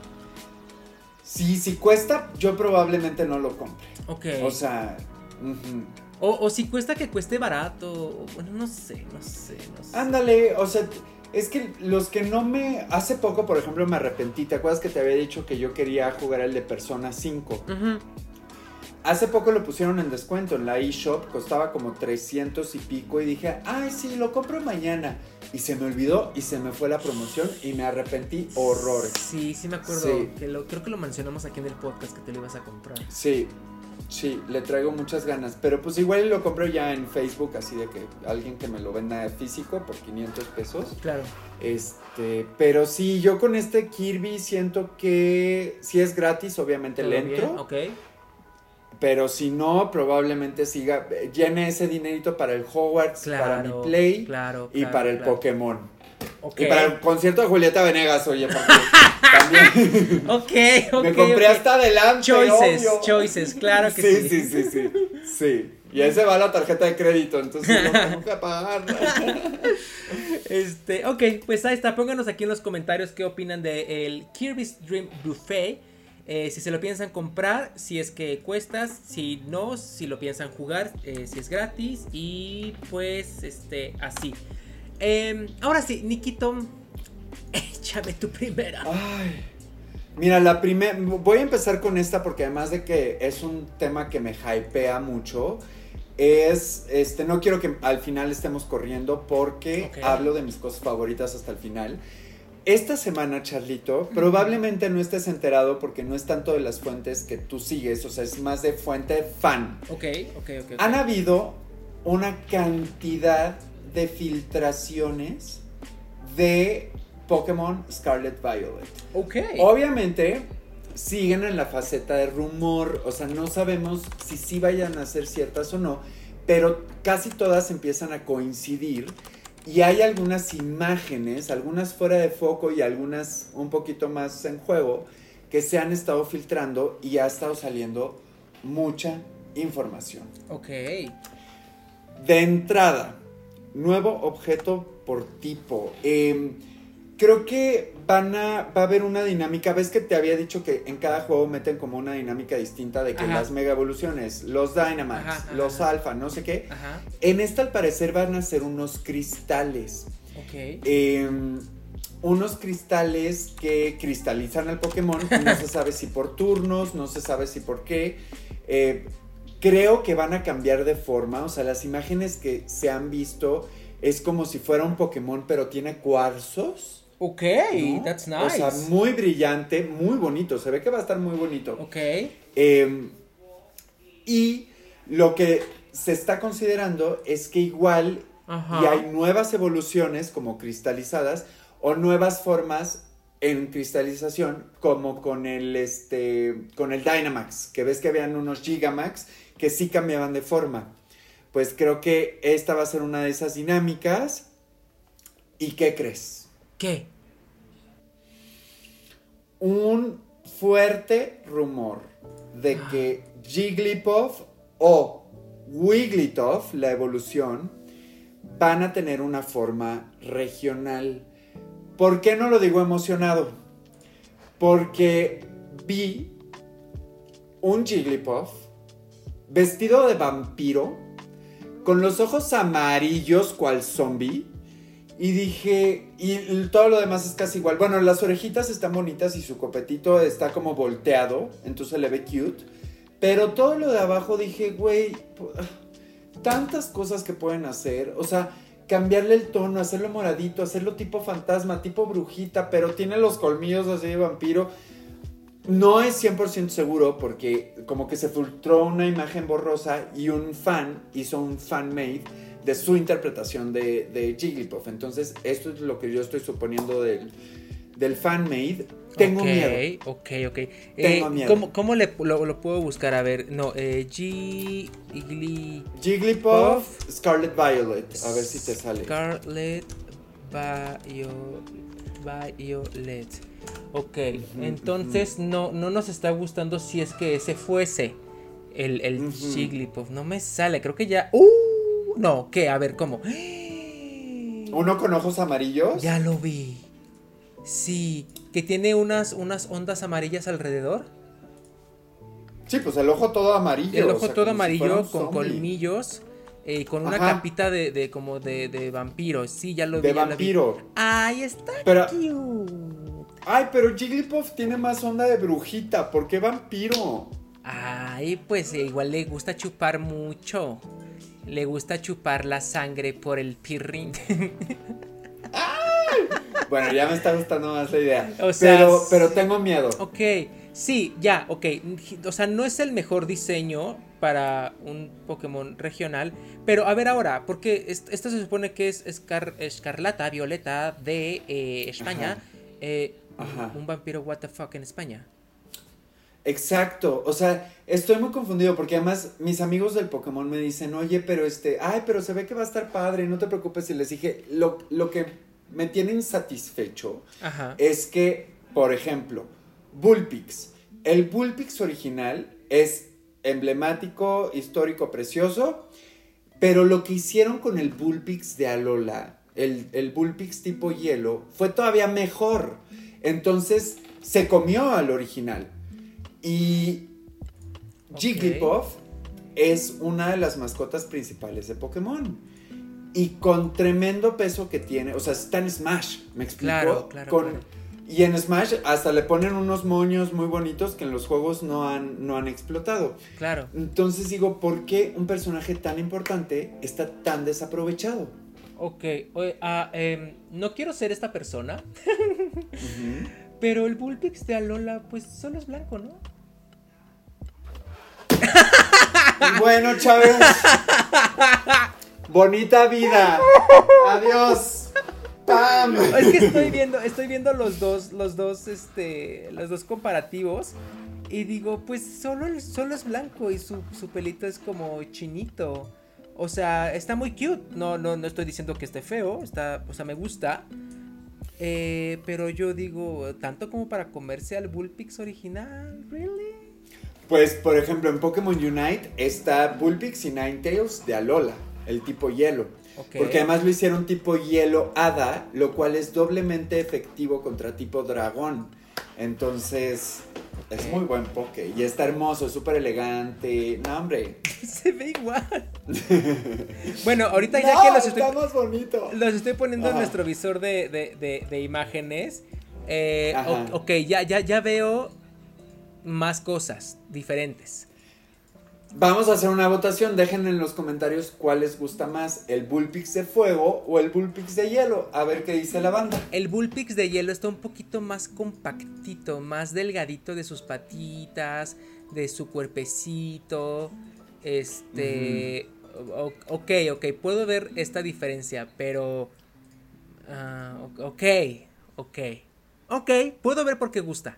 Si, si cuesta, yo probablemente no lo compre. Ok. O sea, ujú. O, o si cuesta que cueste barato. Bueno, no sé, no sé, no sé. ándale, o sea, es que los que no me... Hace poco, por ejemplo, me arrepentí. ¿Te acuerdas que te había dicho que yo quería jugar el de Persona 5? Ujú. Hace poco lo pusieron en descuento en la eShop, costaba como 300 y pico y dije, ay, sí, lo compro mañana. Y se me olvidó y se me fue la promoción y me arrepentí horrores. Sí, sí me acuerdo. Sí. Que lo, creo que lo mencionamos aquí en el podcast que te lo ibas a comprar. Sí, Sí, le traigo muchas ganas. Pero pues igual lo compro ya en Facebook, así de que alguien que me lo venda físico por 500 pesos. Claro. Este, pero sí, yo con este Kirby siento que si es gratis, obviamente le entro. Ok. Pero si no, probablemente siga, llene ese dinerito para el Hogwarts, para mi Play claro, y para el Pokémon. Okay. Y para el concierto de Julieta Venegas, oye, también. *laughs* ok, ok. Me compré hasta adelante. Choices, choices, claro que sí. Sí, sí, sí, sí. Sí. Y ahí se va la tarjeta de crédito, entonces no tengo que pagar. *laughs* este, ok, pues ahí está. Pónganos aquí en los comentarios qué opinan de el Kirby's Dream Buffet. Eh, si se lo piensan comprar, si es que cuesta, si no, si lo piensan jugar, eh, si es gratis y pues este así. Em, ahora sí, Nikito, *laughs* échame tu primera. Ay, mira, la primera, voy a empezar con esta porque además de que es un tema que me hypea mucho, es, este, no quiero que al final estemos corriendo porque hablo de mis cosas favoritas hasta el final. Esta semana, Charlito, probablemente no estés enterado porque no es tanto de las fuentes que tú sigues, o sea, es más de fuente fan. Ok, ok, ok. Han habido una cantidad de filtraciones de Pokémon Scarlet Violet. Ok. Obviamente siguen en la faceta de rumor, o sea, no sabemos si sí vayan a ser ciertas o no, pero casi todas empiezan a coincidir y hay algunas imágenes, algunas fuera de foco y algunas un poquito más en juego, que se han estado filtrando y ha estado saliendo mucha información. Ok. De entrada, nuevo objeto por tipo. Em, creo que van a, va a haber una dinámica. Ves que te había dicho que en cada juego meten como una dinámica distinta de que las mega evoluciones, los Dynamax, los Alpha, no sé qué. En esta al parecer van a ser unos cristales. Ok. Em, unos cristales que cristalizan al Pokémon. No se sabe si por turnos, no se sabe si por qué. Eh, creo que van a cambiar de forma. O sea, las imágenes que se han visto es como si fuera un Pokémon, pero tiene cuarzos. Ok, that's nice. O sea, muy brillante, muy bonito. Se ve que va a estar muy bonito. Ok. Em, y lo que se está considerando es que igual y hay nuevas evoluciones como cristalizadas o nuevas formas en cristalización como con el este con el Dynamax, que ves que habían unos Gigamax que sí cambiaban de forma. Pues creo que esta va a ser una de esas dinámicas. ¿Y qué crees? ¿Qué? Un fuerte rumor de ah. que Jigglypuff o Wigglytuff, la evolución, van a tener una forma regional. ¿Por qué no lo digo emocionado? Porque vi un Jigglypuff vestido de vampiro, con los ojos amarillos cual zombie. Y dije, y todo lo demás es casi igual. Bueno, las orejitas están bonitas y su copetito está como volteado, entonces le ve cute. Pero todo lo de abajo dije, güey, tantas cosas que pueden hacer. O sea, cambiarle el tono, hacerlo moradito, hacerlo tipo fantasma, tipo brujita, pero tiene los colmillos así de vampiro. No es 100% seguro porque como que se filtró una imagen borrosa y un fan hizo un fan made de su interpretación de, de Jigglypuff. Entonces, esto es lo que yo estoy suponiendo del, del fan Tengo miedo. Ok, ok. Tengo eh, miedo. ¿Cómo, le, lo, puedo buscar? A ver, no, eh, Jiggly... Jigglypuff, Scarlet Violet. A ver si te sale. Scarlet Violet. Ok, entonces no, no nos está gustando si es que ese fuese el, el Jigglypuff. No me sale, creo que ya... ¡Uh! No, ¿qué? A ver, ¿cómo? ¿Uno con ojos amarillos? Ya lo vi. Sí, que tiene unas, unas ondas amarillas alrededor. Sí, pues el ojo todo amarillo. El ojo todo amarillo con colmillos. Y eh, con una capita de, de como de, de, vampiro. Sí, ya lo vi. De vampiro. Ay, está pero, cute. Ay, pero Jigglypuff tiene más onda de brujita. ¿Por qué vampiro? Ay, pues igual le gusta chupar mucho. Le gusta chupar la sangre por el pirrín. *laughs* Bueno, ya me está gustando más la idea. pero, pero tengo miedo. Ok. Sí, ya, ok. O sea, no es el mejor diseño para un Pokémon regional. Pero a ver ahora, porque esto se supone que es Escarlata, Violeta de eh, España. Eh, un vampiro what the fuck en España. Exacto, o sea, estoy muy confundido porque además mis amigos del Pokémon me dicen, oye, pero este, ay, pero se ve que va a estar padre, no te preocupes. Y les dije, lo, lo que me tiene insatisfecho es que, por ejemplo, Bullpix, el Bullpix original es emblemático, histórico, precioso, pero lo que hicieron con el Bullpix de Alola, el, el Bullpix tipo hielo, fue todavía mejor. Entonces se comió al original. Y Jigglypuff es una de las mascotas principales de Pokémon. Y con tremendo peso que tiene, o sea, está en Smash, ¿me explico? Claro, claro, Y en Smash hasta le ponen unos moños muy bonitos que en los juegos no han, no han explotado. Claro. Entonces digo, ¿por qué un personaje tan importante está tan desaprovechado? Ok, ah, em, no quiero ser esta persona, pero el Bullpix de Alola, pues solo es blanco, ¿no? bueno, Chávez. *laughs* Bonita vida. Adiós. ¡Pam! Es que estoy viendo, estoy viendo los dos, los dos, este, los dos comparativos. Y digo, pues solo, solo es blanco y su, su pelito es como chinito. O sea, está muy cute. No, no, no estoy diciendo que esté feo. Está, o sea, me gusta. Eh, pero yo digo, tanto como para comerse al Bullpix original, ¿really? Pues, por ejemplo, en Pokémon Unite está Bullpix y Ninetales de Alola, el tipo hielo. Porque además lo hicieron tipo hielo hada, lo cual es doblemente efectivo contra tipo dragón. Entonces, es muy buen poke. Y está hermoso, súper elegante. No, hombre. *laughs* Se ve igual. *laughs* bueno, ahorita ya que los estoy. Bonito. Los estoy poniendo en nuestro visor de, imágenes. Eh, ok, ya, ya, ya veo más cosas diferentes. Vamos a hacer una votación. Dejen en los comentarios cuál les gusta más, el Bullpix de fuego o el Bullpix de hielo. A ver qué dice la banda. El Bullpix de hielo está un poquito más compactito, más delgadito de sus patitas, de su cuerpecito. Este. Ok, ok, puedo ver esta diferencia, pero. Uh, ok, ok. Ok, puedo ver por qué gusta.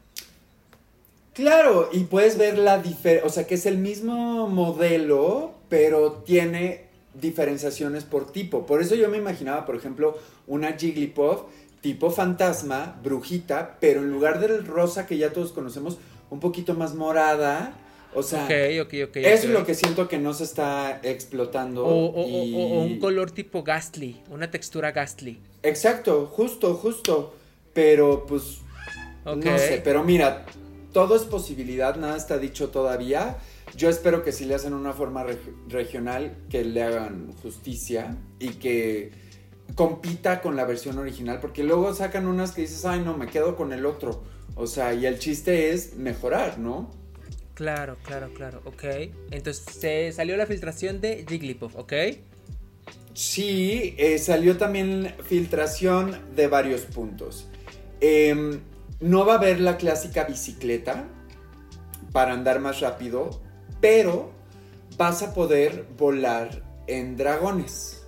Claro, y puedes ver la diferencia, o sea, que es el mismo modelo, pero tiene diferenciaciones por tipo. Por eso yo me imaginaba, por ejemplo, una Jigglypuff tipo fantasma, brujita, pero en lugar del rosa que ya todos conocemos, un poquito más morada. O sea, es lo que siento que no se está explotando. O, un color tipo Ghastly, una textura Ghastly. Exacto, justo, justo. Pero pues, no sé, pero mira, todo es posibilidad, nada está dicho todavía. Yo espero que si le hacen una forma regional, que le hagan justicia y que compita con la versión original, porque luego sacan unas que dices, ay no, me quedo con el otro. O sea, y el chiste es mejorar, ¿no? Claro, claro, claro, ok. Entonces se salió la filtración de Jigglypuff, ¿ok? Sí, eh, salió también filtración de varios puntos. Eh, no va a haber la clásica bicicleta para andar más rápido, pero vas a poder volar en dragones.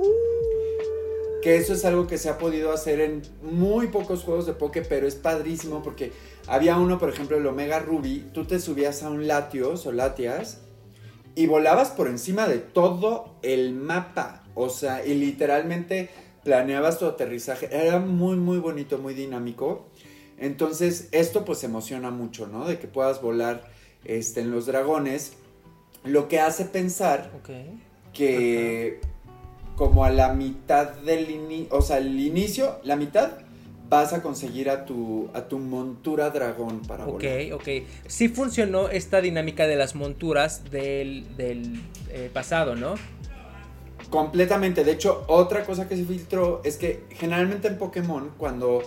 Que eso es algo que se ha podido hacer en muy pocos juegos de Poké, pero es padrísimo porque había uno, por ejemplo, el Omega Ruby, tú te subías a un Latios o Latias y volabas por encima de todo el mapa. O sea, y literalmente planeabas tu aterrizaje. Era muy, muy bonito, muy dinámico. Entonces, esto pues emociona mucho, ¿no? De que puedas volar este, en los dragones. Lo que hace pensar que como a la mitad del inicio, o sea, el inicio, la mitad, vas a conseguir a tu, a tu montura dragón para volar. Ok, ok. Sí funcionó esta dinámica de las monturas del, eh, pasado, ¿no? Completamente. De hecho, otra cosa que se filtró es que generalmente en Pokémon, cuando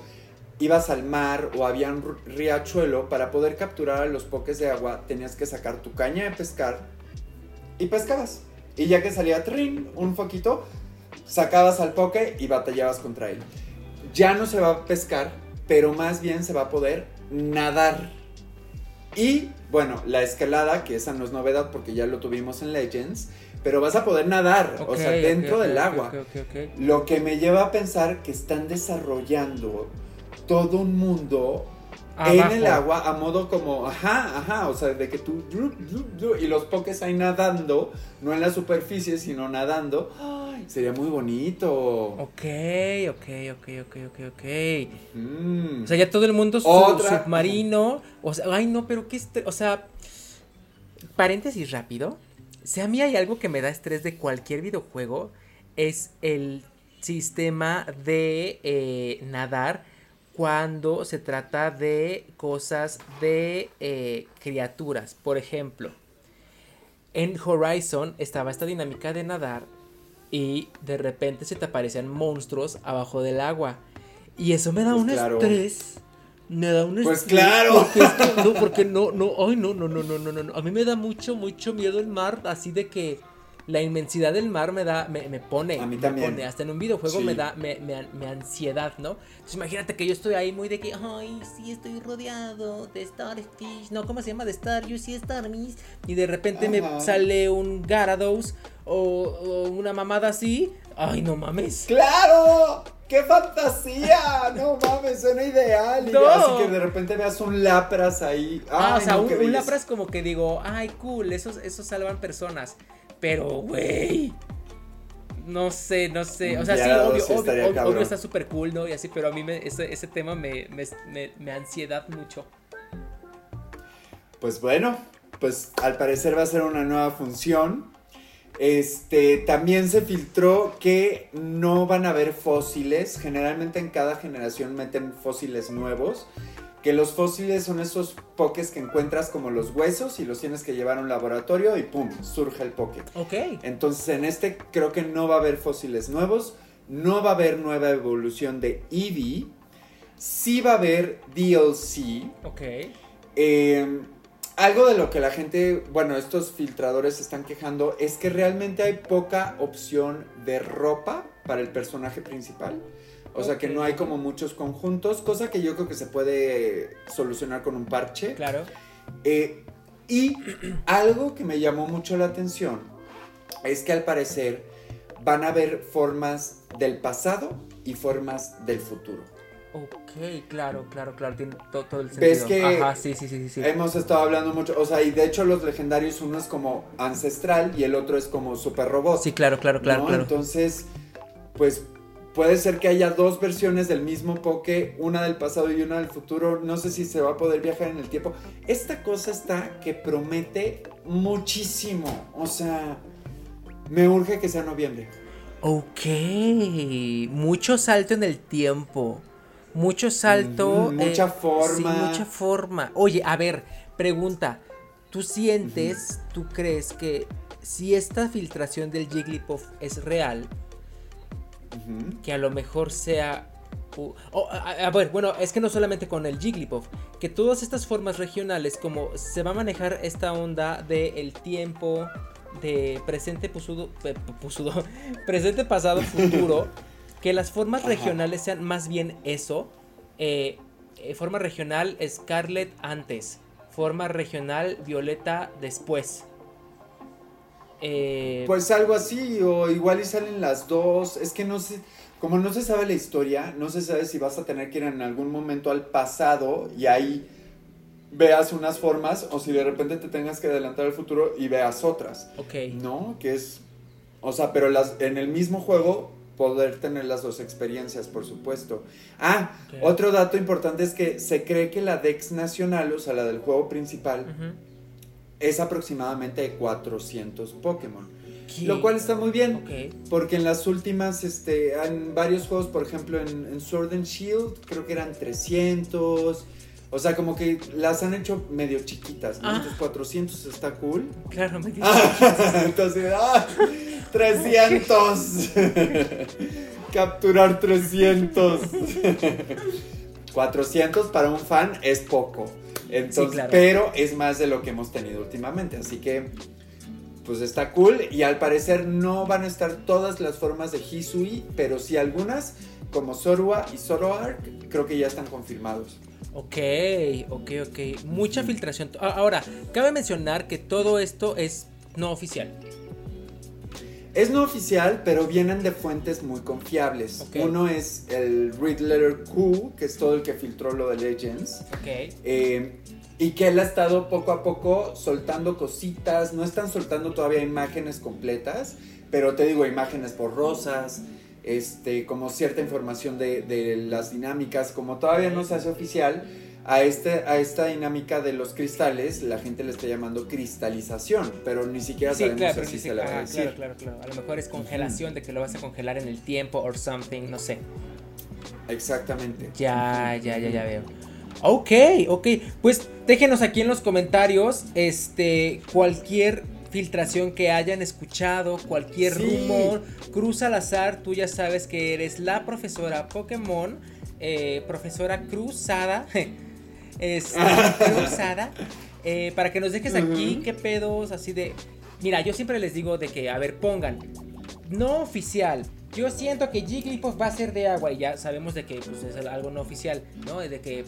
ibas al mar o había un riachuelo, para poder capturar a los poques de agua tenías que sacar tu caña de pescar y pescabas. Y ya que salía trin, un foquito, sacabas al poke y batallabas contra él. Ya no se va a pescar, pero más bien se va a poder nadar. Y bueno, la escalada, que esa no es novedad porque ya lo tuvimos en Legends, pero vas a poder nadar, o sea, dentro del agua. Lo que me lleva a pensar que están desarrollando todo un mundo en el agua a modo como, ajá, ajá, o sea, de que tú y los pokés ahí nadando, no en la superficie, sino nadando. sería muy bonito. Ok, ok, ok, ok, ok, ok. O sea, ya todo el mundo submarino. O sea, ay, no, pero qué estrés. O sea, paréntesis rápido. Si a mí hay algo que me da estrés de cualquier videojuego, es el sistema de eh, nadar cuando se trata de cosas de eh, criaturas. Por ejemplo, en Horizon estaba esta dinámica de nadar y de repente se te aparecían monstruos abajo del agua. Y eso me da pues un estrés. Me da un pues claro. Porque, no, porque *laughs* no, no, ay, no, no, no, no, no, no. A mí me da mucho, mucho miedo el mar, así de que la inmensidad del mar me da, me, me pone. A mí también. pone, hasta en un videojuego me da, me, me, ansiedad, ¿no? Entonces imagínate que yo estoy ahí muy de que, ay, sí, estoy rodeado de Starfish, no, ¿cómo se llama? De Star, yo sí, Starmis. Y de repente me sale un Garados o, una mamada así. Ay, no mames. ¡Claro! ¡Qué fantasía! No mames, suena ideal. No. así que de repente veas un Lapras ahí. ah, o sea, un, Lapras como que digo, ay, cool, esos, esos salvan personas. Pero, güey. No sé, no sé. O sea, sí, obvio, obvio, está súper cool, ¿no? Y así, pero a mí me, ese, ese, tema me, me, me, ansiedad mucho. Pues bueno, pues al parecer va a ser una nueva función. Este, también se filtró que no van a haber fósiles. Generalmente en cada generación meten fósiles nuevos que los fósiles son esos pokés que encuentras como los huesos y los tienes que llevar a un laboratorio y pum, surge el poke. Ok. Entonces en este creo que no va a haber fósiles nuevos, no va a haber nueva evolución de Eevee, sí va a haber DLC. Ok. Em, algo de lo que la gente, bueno, estos filtradores están quejando es que realmente hay poca opción de ropa para el personaje principal. O sea que no hay como muchos conjuntos, cosa que yo creo que se puede solucionar con un parche. Claro. Eh, y *clears throat* algo que me llamó mucho la atención es que al parecer van a haber formas del pasado y formas del futuro. Ok, claro, claro, claro, tiene todo, el sentido. ¿Ves que Ajá, sí, sí, sí, sí, hemos estado hablando mucho, o sea, y de hecho los legendarios uno es como ancestral y el otro es como super robot. Sí, claro, claro, claro, claro. Entonces, pues Puede ser que haya dos versiones del mismo Poke, una del pasado y una del futuro. No sé si se va a poder viajar en el tiempo. Esta cosa está que promete muchísimo. O sea, me urge que sea noviembre. Ok, mucho salto en el tiempo. Mucho salto. mucha eh, forma. Sí, mucha forma. Oye, a ver, pregunta. ¿Tú sientes, tú crees que si esta filtración del Jigglypuff es real, que a lo mejor sea... a, ver, bueno, es que no solamente con el Jigglypuff, que todas estas formas regionales, como se va a manejar esta onda del el tiempo, de presente, pusudo, pusudo, *laughs* presente, pasado, futuro, *laughs* que las formas regionales sean más bien eso. Eh, eh, forma regional Scarlet antes, forma regional Violeta después. Eh, pues algo así, o igual y salen las dos. Es que no sé, como no se sabe la historia, no se sabe si vas a tener que ir en algún momento al pasado y ahí veas unas formas, o si de repente te tengas que adelantar al futuro y veas otras. Ok. ¿No? Que es. O sea, pero las, en el mismo juego poder tener las dos experiencias, por supuesto. Ah, otro dato importante es que se cree que la Dex nacional, o sea, la del juego principal, es aproximadamente de 400 Pokémon. Lo cual está muy bien. Porque en las últimas, este, en varios juegos, por ejemplo, en, Sword and Shield, creo que eran 300. O sea, como que las han hecho medio chiquitas, ¿no? 400 ah. está cool. Claro, medio *laughs* Entonces, ¡ah! 300. *laughs* Capturar 300. 400 *laughs* para un fan es poco. Entonces, pero es más de lo que hemos tenido últimamente, así que pues está cool y al parecer no van a estar todas las formas de Hisui, pero sí algunas como Zorua y Zoroark creo que ya están confirmados. Ok, ok, ok. Mucha filtración. Ahora, cabe mencionar que todo esto es no oficial. Es no oficial, pero vienen de fuentes muy confiables. Uno es el Read Letter Q, que es todo el que filtró lo de Legends. Ok. Eh, y que él ha estado poco a poco soltando cositas. No están soltando todavía imágenes completas, pero te digo, imágenes borrosas. Este, como cierta información de, de las dinámicas, como todavía no se hace oficial, a, este, a esta dinámica de los cristales, la gente le está llamando cristalización, pero ni siquiera sabemos claro, si se la va a decir. Claro, claro, claro. A lo mejor es congelación, de que lo vas a congelar en el tiempo or something, no sé. Exactamente. Ya, ya, ya, ya veo. Ok, ok. Pues déjenos aquí en los comentarios este, cualquier filtración que hayan escuchado, cualquier rumor. Cruz azar, tú ya sabes que eres la profesora Pokémon, eh, profesora Cruzada. *laughs* *laughs* es cruzada. Eh, para que nos dejes aquí qué pedos así de... Mira, yo siempre les digo de que, a ver, pongan, no oficial. Yo siento que Jigglypuff va a ser de agua y ya sabemos de que pues, es algo no oficial, ¿no? De que...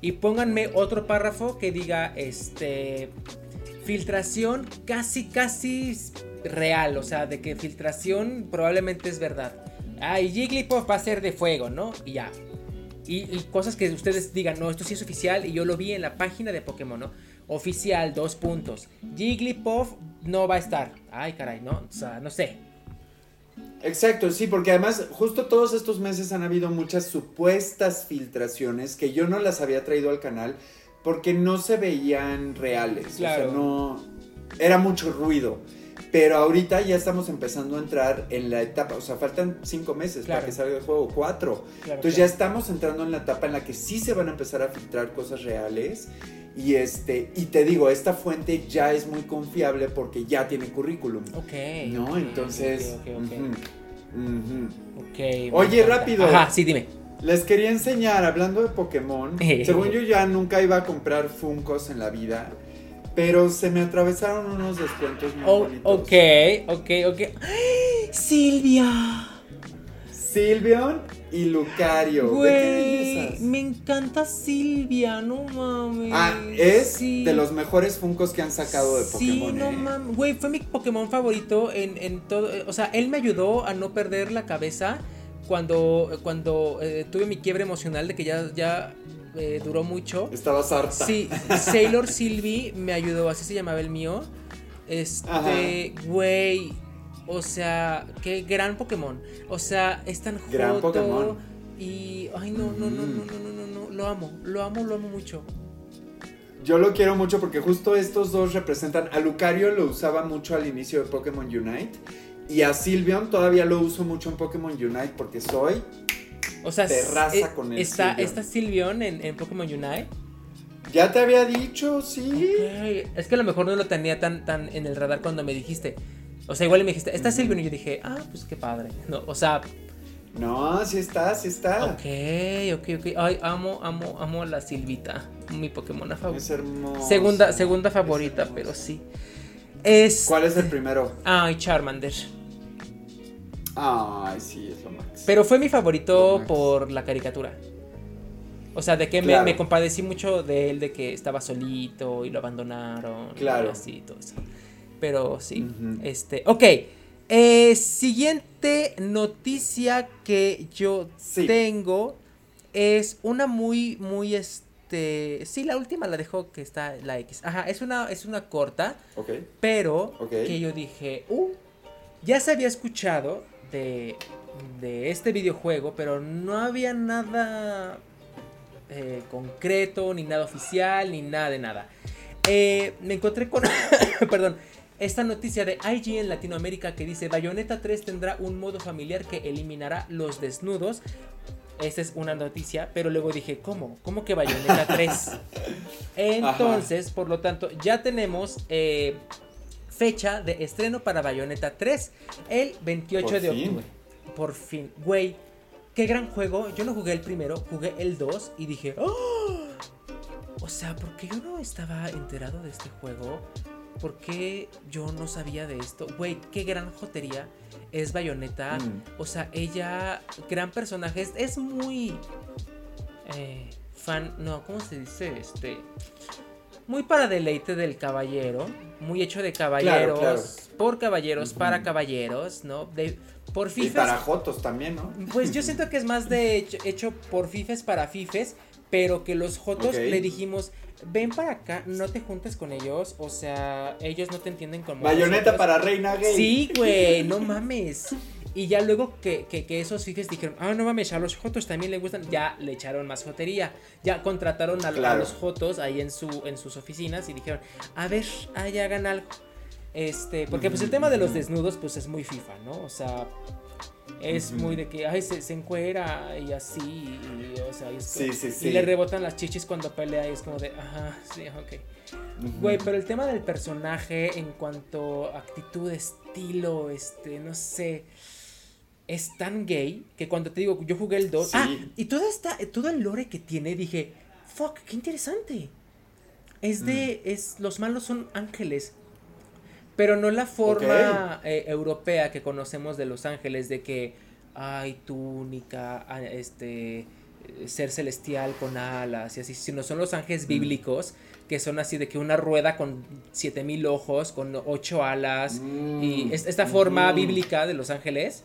Y pónganme otro párrafo que diga, este... Filtración casi, casi real, o sea, de que filtración probablemente es verdad. Ah, y Jigglypuff va a ser de fuego, ¿no? Y ya, y, cosas que ustedes digan, no, esto sí es oficial y yo lo vi en la página de Pokémon, ¿no? Oficial, dos puntos. Jigglypuff no va a estar. Ay, caray, ¿no? O sea, no sé. Exacto, sí, porque además justo todos estos meses han habido muchas supuestas filtraciones que yo no las había traído al canal porque no se veían reales. Claro. O sea, no... Era mucho ruido. Pero ahorita ya estamos empezando a entrar en la etapa, o sea, faltan cinco meses para que salga el juego, cuatro. Entonces ya estamos entrando en la etapa en la que sí se van a empezar a filtrar cosas reales. Y este, y te digo, esta fuente ya es muy confiable porque ya tiene currículum. Ok. ¿No? Entonces. Okay, Oye, rápido. Ajá, sí, dime. Les quería enseñar, hablando de Pokémon. *laughs* según yo ya nunca iba a comprar Funkos en la vida. Pero se me atravesaron unos descuentos muy oh, bonitos. Ok, ok, ok. Silvia. Silvion y Lucario. Güey, me encanta Silvia, no mames. Ah, es de los mejores Funkos que han sacado de Pokémon. Sí, no ¿eh? mames. Güey, fue mi Pokémon favorito en, en, todo. O sea, él me ayudó a no perder la cabeza cuando, cuando eh, tuve mi quiebre emocional de que ya, ya eh, duró mucho. Estabas harta. Sí, Sailor Sylvie me ayudó, así se llamaba el mío. Este, güey, o sea, qué gran Pokémon. O sea, es tan gran Pokémon. Y, ay, no, no, no, no, no, no, no, lo amo, lo amo, lo amo mucho. Yo lo quiero mucho porque justo estos dos representan. A Lucario lo usaba mucho al inicio de Pokémon Unite. Y a Sylveon todavía lo uso mucho en Pokémon Unite porque soy o sea, eh, con está, está Silvion en, en, Pokémon Unite. Ya te había dicho, sí. Es que a lo mejor no lo tenía tan, tan en el radar cuando me dijiste. O sea, igual me dijiste, ¿está Silvion? Y yo dije, ah, pues qué padre. No, o sea. No, sí está, sí está. Ok, ok, ok. Ay, amo, amo, amo a la Silvita. Mi Pokémon favorita. Es hermoso. Segunda, segunda favorita, pero sí. Es... ¿Cuál es el primero? Ay, Charmander. Ay, sí, es lo más. Pero fue mi favorito por la caricatura. O sea, de que me, compadecí mucho de él, de que estaba solito y lo abandonaron. Claro. Y así, todo eso. Pero sí. Este. Ok. Eh, siguiente noticia que yo tengo es una muy, muy este. Sí, la última la dejo que está la X. Ajá, es una, es una corta. Ok. Pero que yo dije, uh, ya se había escuchado de, este videojuego, pero no había nada eh, concreto, ni nada oficial, ni nada de nada. Eh, me encontré con, *coughs* perdón, esta noticia de IG en Latinoamérica que dice Bayonetta 3 tendrá un modo familiar que eliminará los desnudos. Esa es una noticia, pero luego dije, ¿cómo? ¿Cómo que Bayonetta 3? *laughs* Entonces, por lo tanto, ya tenemos eh, fecha de estreno para Bayonetta 3 el 28 de octubre. Por fin, güey, qué gran juego. Yo no jugué el primero, jugué el 2 y dije, ¡Oh! O sea, ¿por qué yo no estaba enterado de este juego? ¿Por qué yo no sabía de esto? Güey, qué gran jotería es Bayonetta. Mm. O sea, ella, gran personaje, es, muy... Eh, fan, no, ¿cómo se dice? Este, muy para deleite del caballero, muy hecho de caballeros, por caballeros, para caballeros, ¿no? De, por fifes. Y para jotos también, ¿no? Pues yo siento que es más de *laughs* hecho, hecho por fifes para fifes, pero que los jotos le dijimos, ven para acá, no te juntes con ellos, o sea, ellos no te entienden como... Bayoneta para reina gay. Sí, güey, no *laughs* mames. Y ya luego que, que, esos fifes dijeron, ah, no mames, a los Jotos también le gustan, ya le echaron más jotería. Ya contrataron a, los Jotos ahí en, su, en sus oficinas y dijeron, a ver, ahí hagan algo. Este, porque pues el tema de los desnudos pues es muy FIFA, ¿no? O sea, es muy de que, ay, se, se encuera y así, y, o sea, y le rebotan las chichis cuando pelea y es como de, ajá, sí, ok. Güey, pero el tema del personaje en cuanto a actitud, estilo, este, no sé es tan gay que cuando te digo, yo jugué el 2. Ah, y toda esta, todo el lore que tiene, dije, fuck, qué interesante. Es de, mm. es, los malos son ángeles. Pero no la forma eh, europea que conocemos de los ángeles, de que hay túnica, ah, este, ser celestial con alas y así, sino son los ángeles mm. bíblicos que son así de que una rueda con siete mil ojos, con ocho alas, y mm. esta forma bíblica de los ángeles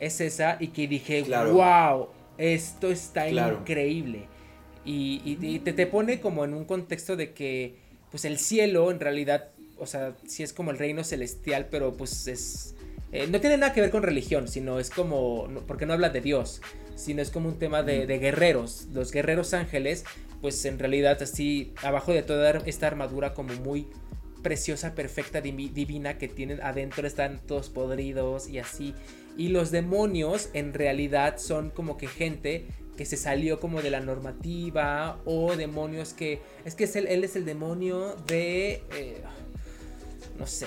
es esa y que dije, wow, esto está increíble. Y, te, te, pone como en un contexto de que, pues el cielo en realidad, o sea, sí es como el reino celestial, pero pues es... Eh, no tiene nada que ver con religión, sino es como, porque no habla de Dios, sino es como un tema de, de guerreros. Los guerreros ángeles, pues en realidad así, abajo de toda esta armadura como muy preciosa, perfecta, divina que tienen adentro, están todos podridos y así. Y los demonios en realidad son como que gente que se salió como de la normativa o demonios que... Es que es él es el demonio de... Eh, no sé.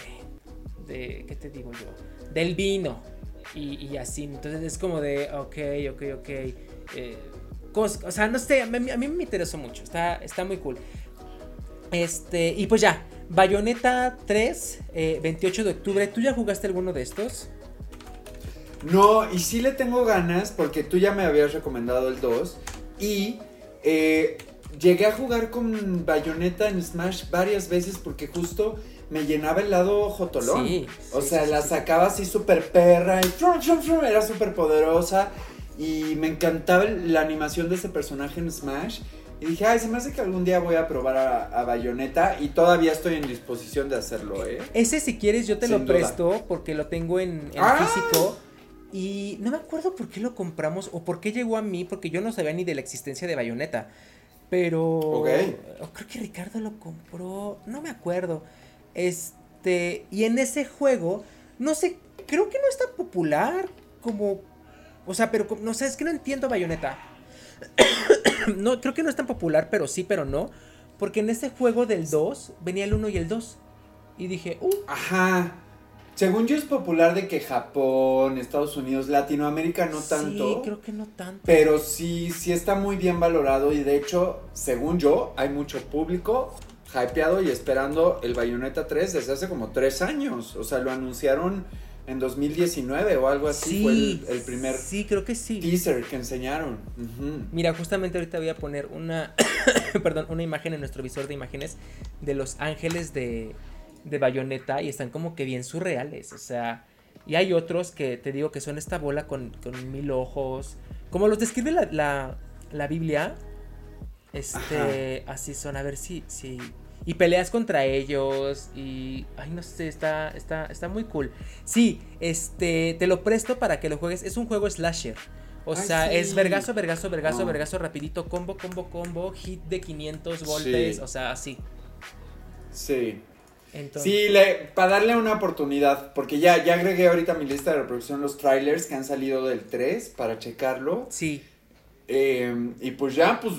De... ¿Qué te digo yo? Del vino. Y, así. Entonces es como de... Ok, ok, ok. Eh, o sea, no sé. A mí, me interesó mucho. Está, está muy cool. Este... Y pues ya. Bayonetta 3, 28 eh, de octubre. ¿Tú ya jugaste alguno de estos? No, y sí le tengo ganas porque tú ya me habías recomendado el 2 y eh, llegué a jugar con Bayonetta en Smash varias veces porque justo me llenaba el lado jotolón. Sí, o sea, la sacaba así súper perra y era súper poderosa y me encantaba la animación de ese personaje en Smash. Y dije, ay, se me hace que algún día voy a probar a, Bayonetta y todavía estoy en disposición de hacerlo, ¿eh? Ese si quieres yo te lo presto porque lo tengo en, ¡Ah! físico. Y no me acuerdo por qué lo compramos o por qué llegó a mí, porque yo no sabía ni de la existencia de Bayonetta. Pero creo que Ricardo lo compró, no me acuerdo. Este, y en ese juego, no sé, creo que no es tan popular como o sea, pero no sé, es que no entiendo Bayonetta. *coughs* no, creo que no es tan popular, pero sí, pero no, porque en ese juego del 2 venía el 1 y el 2. Y dije, uh. Ajá. Según yo es popular de que Japón, Estados Unidos, Latinoamérica no tanto. Sí, creo que no tanto. Pero sí, sí está muy bien valorado y de hecho, según yo, hay mucho público hypeado y esperando el Bayonetta 3 desde hace como tres años. O sea, lo anunciaron en 2019 o algo así. fue el, primer sí, creo que sí. teaser que enseñaron. Mira, justamente ahorita voy a poner una, *coughs* perdón, una imagen en nuestro visor de imágenes de los ángeles de de bayoneta y están como que bien surreales. O sea, y hay otros que te digo que son esta bola con, mil ojos. Como los describe la, la, Biblia. Este, así son. A ver si, si. Y peleas contra ellos. Y. Ay, no sé, está, está, está muy cool. Sí, este. Te lo presto para que lo juegues. Es un juego slasher. O sea, es vergazo, vergazo, vergazo, vergazo, rapidito, combo, combo, combo, hit de 500 golpes, o sea, así. Sí. Sí, le, para darle una oportunidad, porque ya, ya agregué ahorita a mi lista de reproducción los trailers que han salido del 3 para checarlo. Sí. Em, y pues ya, pues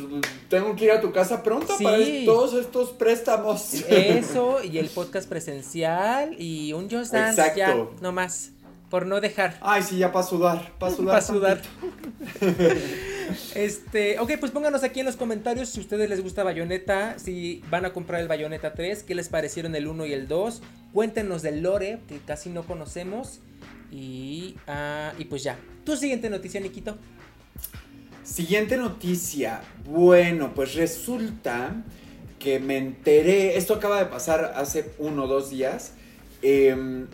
tengo que ir a tu casa pronto para todos estos préstamos. Eso, *laughs* y el podcast presencial y un Just Dance Exacto. ya, no más por no dejar. Ay, sí, ya para sudar, para *laughs* sudar. Para sudar. *laughs* este, ok, pues pónganos aquí en los comentarios si a ustedes les gusta Bayonetta, si van a comprar el Bayonetta 3, qué les parecieron el 1 y el 2. Cuéntenos del lore, que casi no conocemos. Y, uh, y pues ya. Tu siguiente noticia, Nikito. Siguiente noticia. Bueno, pues resulta que me enteré, esto acaba de pasar hace uno o dos días. Em,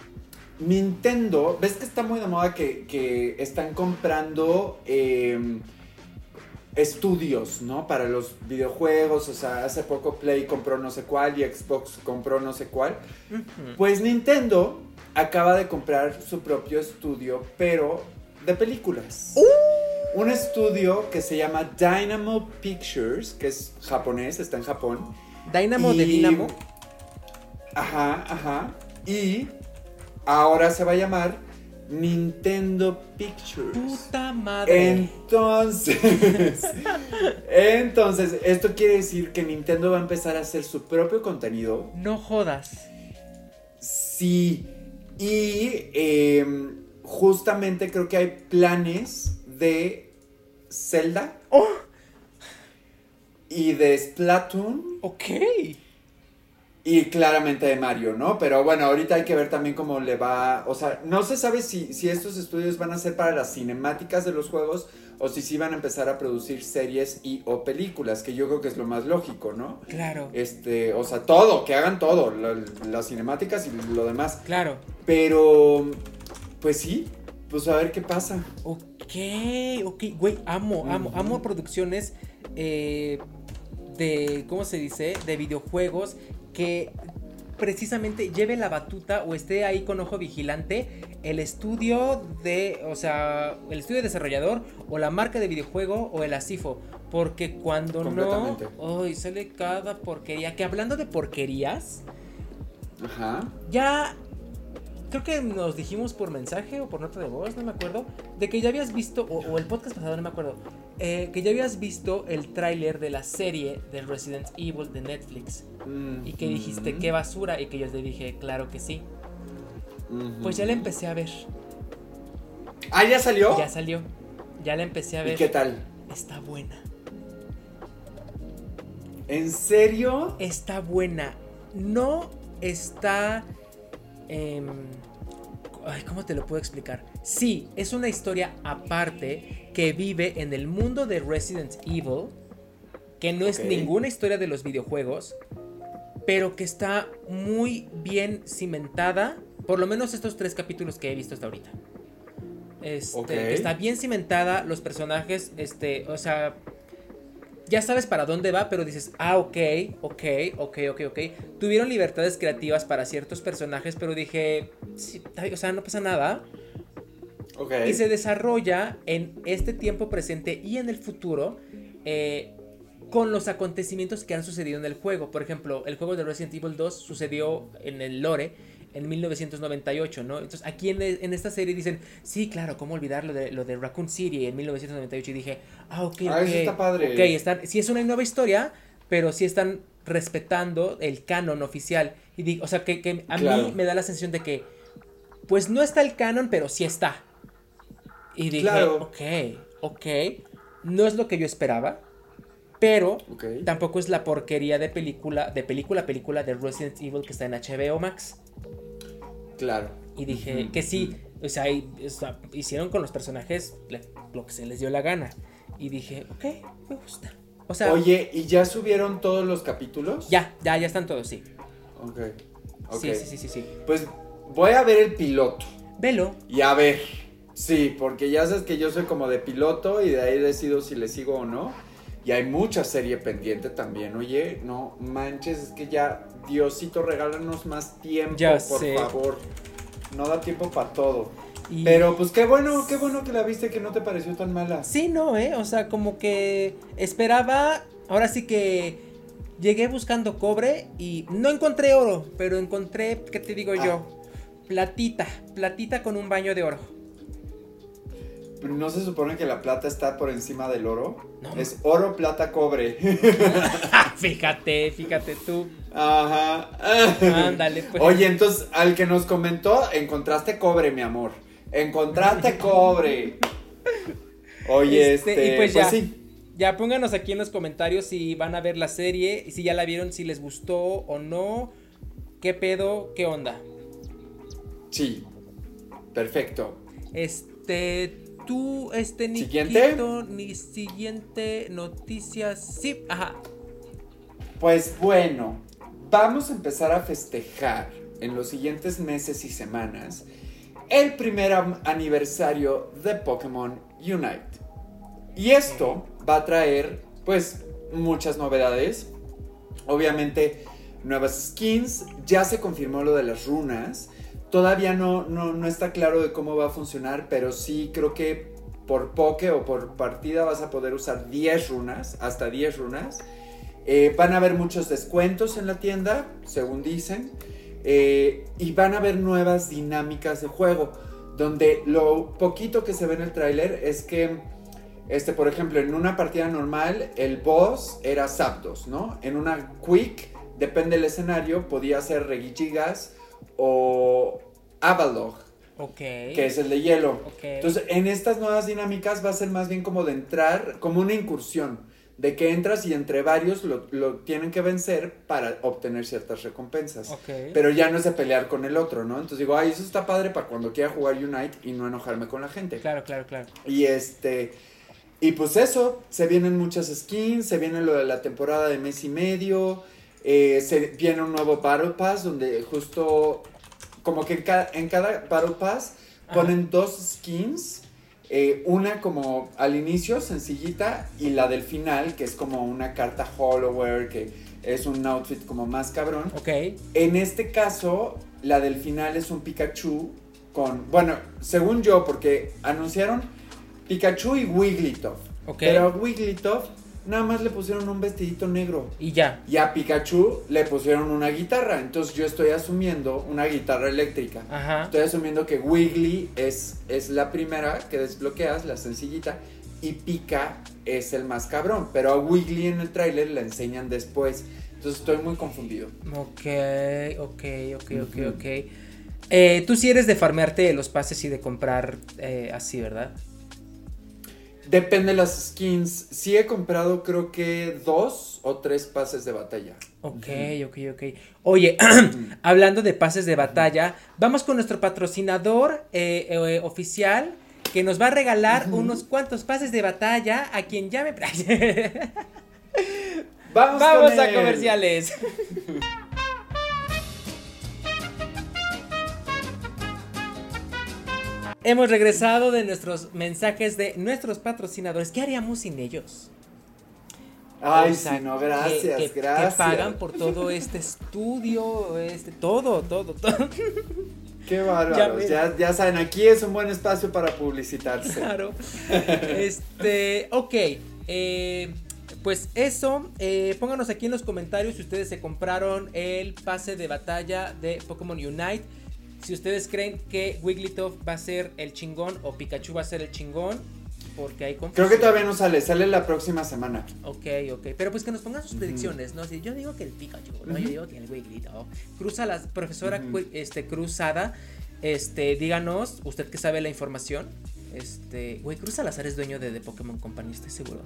Nintendo, ves que está muy de moda que, están comprando em, estudios, ¿no? Para los videojuegos, o sea, hace poco Play compró no sé cuál y Xbox compró no sé cuál. Pues Nintendo acaba de comprar su propio estudio, pero de películas. ¡Uh! Un estudio que se llama Dynamo Pictures, que es japonés, está en Japón. Dynamo de Dynamo. Ajá, ajá. Y ahora se va a llamar Nintendo Pictures. Puta madre. Entonces, *laughs* entonces, esto quiere decir que Nintendo va a empezar a hacer su propio contenido. No jodas. Sí. Y em, justamente creo que hay planes de Zelda. Oh. Y de Splatoon. Ok. Y claramente de Mario, ¿no? Pero bueno, ahorita hay que ver también cómo le va. O sea, no se sabe si, si estos estudios van a ser para las cinemáticas de los juegos o si sí van a empezar a producir series y o películas, que yo creo que es lo más lógico, ¿no? Claro. Este, o sea, todo, que hagan todo, las cinemáticas y lo demás. Claro. Pero, pues sí, pues a ver qué pasa. Ok, ok, güey, amo, amo, amo producciones eh, de, ¿cómo se dice? De videojuegos que precisamente lleve la batuta o esté ahí con ojo vigilante el estudio de, o sea, el estudio desarrollador o la marca de videojuego o el ASIFO. Porque cuando no, ay, sale cada porquería. Que hablando de porquerías, Ajá. ya creo que nos dijimos por mensaje o por nota de voz, no me acuerdo, de que ya habías visto, o, el podcast pasado, no me acuerdo, eh, que ya habías visto el tráiler de la serie de Resident Evil de Netflix. Y que dijiste, qué basura, y que yo te dije, claro que sí. Pues ya la empecé a ver. ¿Ah, ya salió? Ya salió. Ya la empecé a ver. ¿Y qué tal? Está buena. ¿En serio? Está buena. No está Em, ¿Cómo te lo puedo explicar? Sí, es una historia aparte que vive en el mundo de Resident Evil, que no es ninguna historia de los videojuegos, pero que está muy bien cimentada, por lo menos estos tres capítulos que he visto hasta ahorita. Este, Está bien cimentada, los personajes, este, o sea, ya sabes para dónde va, pero dices, ah, ok, ok, ok, ok, ok. Tuvieron libertades creativas para ciertos personajes, pero dije, o sea, no pasa nada. Okay. Y se desarrolla en este tiempo presente y en el futuro eh, con los acontecimientos que han sucedido en el juego. Por ejemplo, el juego de Resident Evil 2 sucedió en el lore en 1998, ¿no? Entonces aquí en, esta serie dicen, sí, claro, ¿cómo olvidar lo de, lo de Raccoon City en 1998? Y dije, ah, ok, ah, Eso está padre. Ok, están, sí es una nueva historia, pero sí están respetando el canon oficial. Y digo, o sea, que, a mí me da la sensación de que, pues no está el canon, pero sí está. Y dije, ok, ok, no es lo que yo esperaba. Pero tampoco es la porquería de película, de película, película de Resident Evil que está en HBO Max. Claro. Y dije que sí, o sea, hicieron con los personajes lo que se les dio la gana. Y dije, ok, me gusta. O sea, Oye, ¿y ya subieron todos los capítulos? Ya, ya, ya están todos, sí. Ok. okay. Sí, sí, sí, sí, Pues voy a ver el piloto. Velo. Y a ver. Sí, porque ya sabes que yo soy como de piloto y de ahí decido si le sigo o no. Y hay mucha serie pendiente también. Oye, no manches, es que ya Diosito, regálanos más tiempo, por favor. No da tiempo para todo. Pero pues qué bueno, qué bueno que la viste que no te pareció tan mala. Sí, no, eh, o sea, como que esperaba, ahora sí que llegué buscando cobre y no encontré oro, pero encontré, ¿qué te digo yo? Ah. Platita, platita con un baño de oro. ¿No se supone que la plata está por encima del oro? No. Es oro, plata, cobre. *laughs* fíjate, fíjate tú. Ajá. Ándale, pues. Oye, entonces, al que nos comentó, encontraste cobre, mi amor. Encontraste cobre. Oye, este, este y pues, pues, ya, sí. Ya pónganos aquí en los comentarios si van a ver la serie, y si ya la vieron, si les gustó o no. ¿Qué pedo? ¿Qué onda? Sí. Perfecto. Este, tú, este, ¿Siguiente? ni siguiente noticia. Sí, ajá. Pues bueno, vamos a empezar a festejar en los siguientes meses y semanas el primer aniversario de Pokémon Unite. Y esto va a traer, pues, muchas novedades. Obviamente, nuevas skins. Ya se confirmó lo de las runas. Todavía no, no, está claro de cómo va a funcionar, pero sí creo que por poke o por partida vas a poder usar 10 runas, hasta 10 runas. Eh, van a haber muchos descuentos en la tienda, según dicen. Eh, y van a haber nuevas dinámicas de juego. Donde lo poquito que se ve en el tráiler es que, este, por ejemplo, en una partida normal el boss era Zapdos, ¿no? En una quick, depende del escenario, podía ser Regigigas o Avalog. Que es el de hielo. Entonces, en estas nuevas dinámicas va a ser más bien como de entrar, como una incursión. De que entras y entre varios lo, tienen que vencer para obtener ciertas recompensas. Pero ya no es de pelear con el otro, ¿no? Entonces digo, ay, eso está padre para cuando quiera jugar Unite y no enojarme con la gente. Claro, claro, claro. Y este. Y pues eso, se vienen muchas skins, se viene lo de la temporada de mes y medio. Eh, se viene un nuevo Battle Pass donde justo como que en cada, en cada Battle Pass ponen dos skins. Eh, una como al inicio, sencillita, y la del final, que es como una carta Hollower, que es un outfit como más cabrón. Ok. En este caso, la del final es un Pikachu con. Bueno, según yo, porque anunciaron Pikachu y Wigglytuff. Ok. Pero Wigglytuff nada más le pusieron un vestidito negro. Y ya. Y a Pikachu le pusieron una guitarra. Entonces yo estoy asumiendo una guitarra eléctrica. Ajá. Estoy asumiendo que Wiggly es, es la primera que desbloqueas, la sencillita. Y Pika es el más cabrón. Pero a Wiggly en el tráiler la enseñan después. Entonces estoy muy confundido. Ok, ok, ok, ok, ok. Eh, tú sí eres de farmearte los pases y de comprar eh, así, ¿verdad? Depende de las skins. Sí he comprado creo que dos o tres pases de batalla. Ok, ok, ok. Oye, *clears throat* hablando de pases de batalla, vamos con nuestro patrocinador eh, eh, oficial que nos va a regalar unos cuantos pases de batalla a quien llame. *laughs* vamos vamos a comerciales. *laughs* Hemos regresado de nuestros mensajes de nuestros patrocinadores. ¿Qué haríamos sin ellos? Ay, sí, no, gracias, gracias. Que pagan por todo este estudio, este, todo, todo, todo. *laughs* Qué bárbaro. Ya, ya, saben, aquí es un buen espacio para publicitarse. Claro. este, ok. Eh, pues eso, eh, pónganos aquí en los comentarios si ustedes se compraron el pase de batalla de Pokémon Unite si ustedes creen que Wigglytuff va a ser el chingón o Pikachu va a ser el chingón, porque hay Creo que todavía no sale, sale la próxima semana. Ok, ok. Pero pues que nos pongan sus predicciones, ¿no? Si yo digo que el Pikachu, ¿no? Yo digo que el Wigglytuff. Cruza la profesora este, Cruzada, este, díganos, usted que sabe la información. Este, güey, Cruz Salazar es dueño de The Pokémon Company, estoy seguro.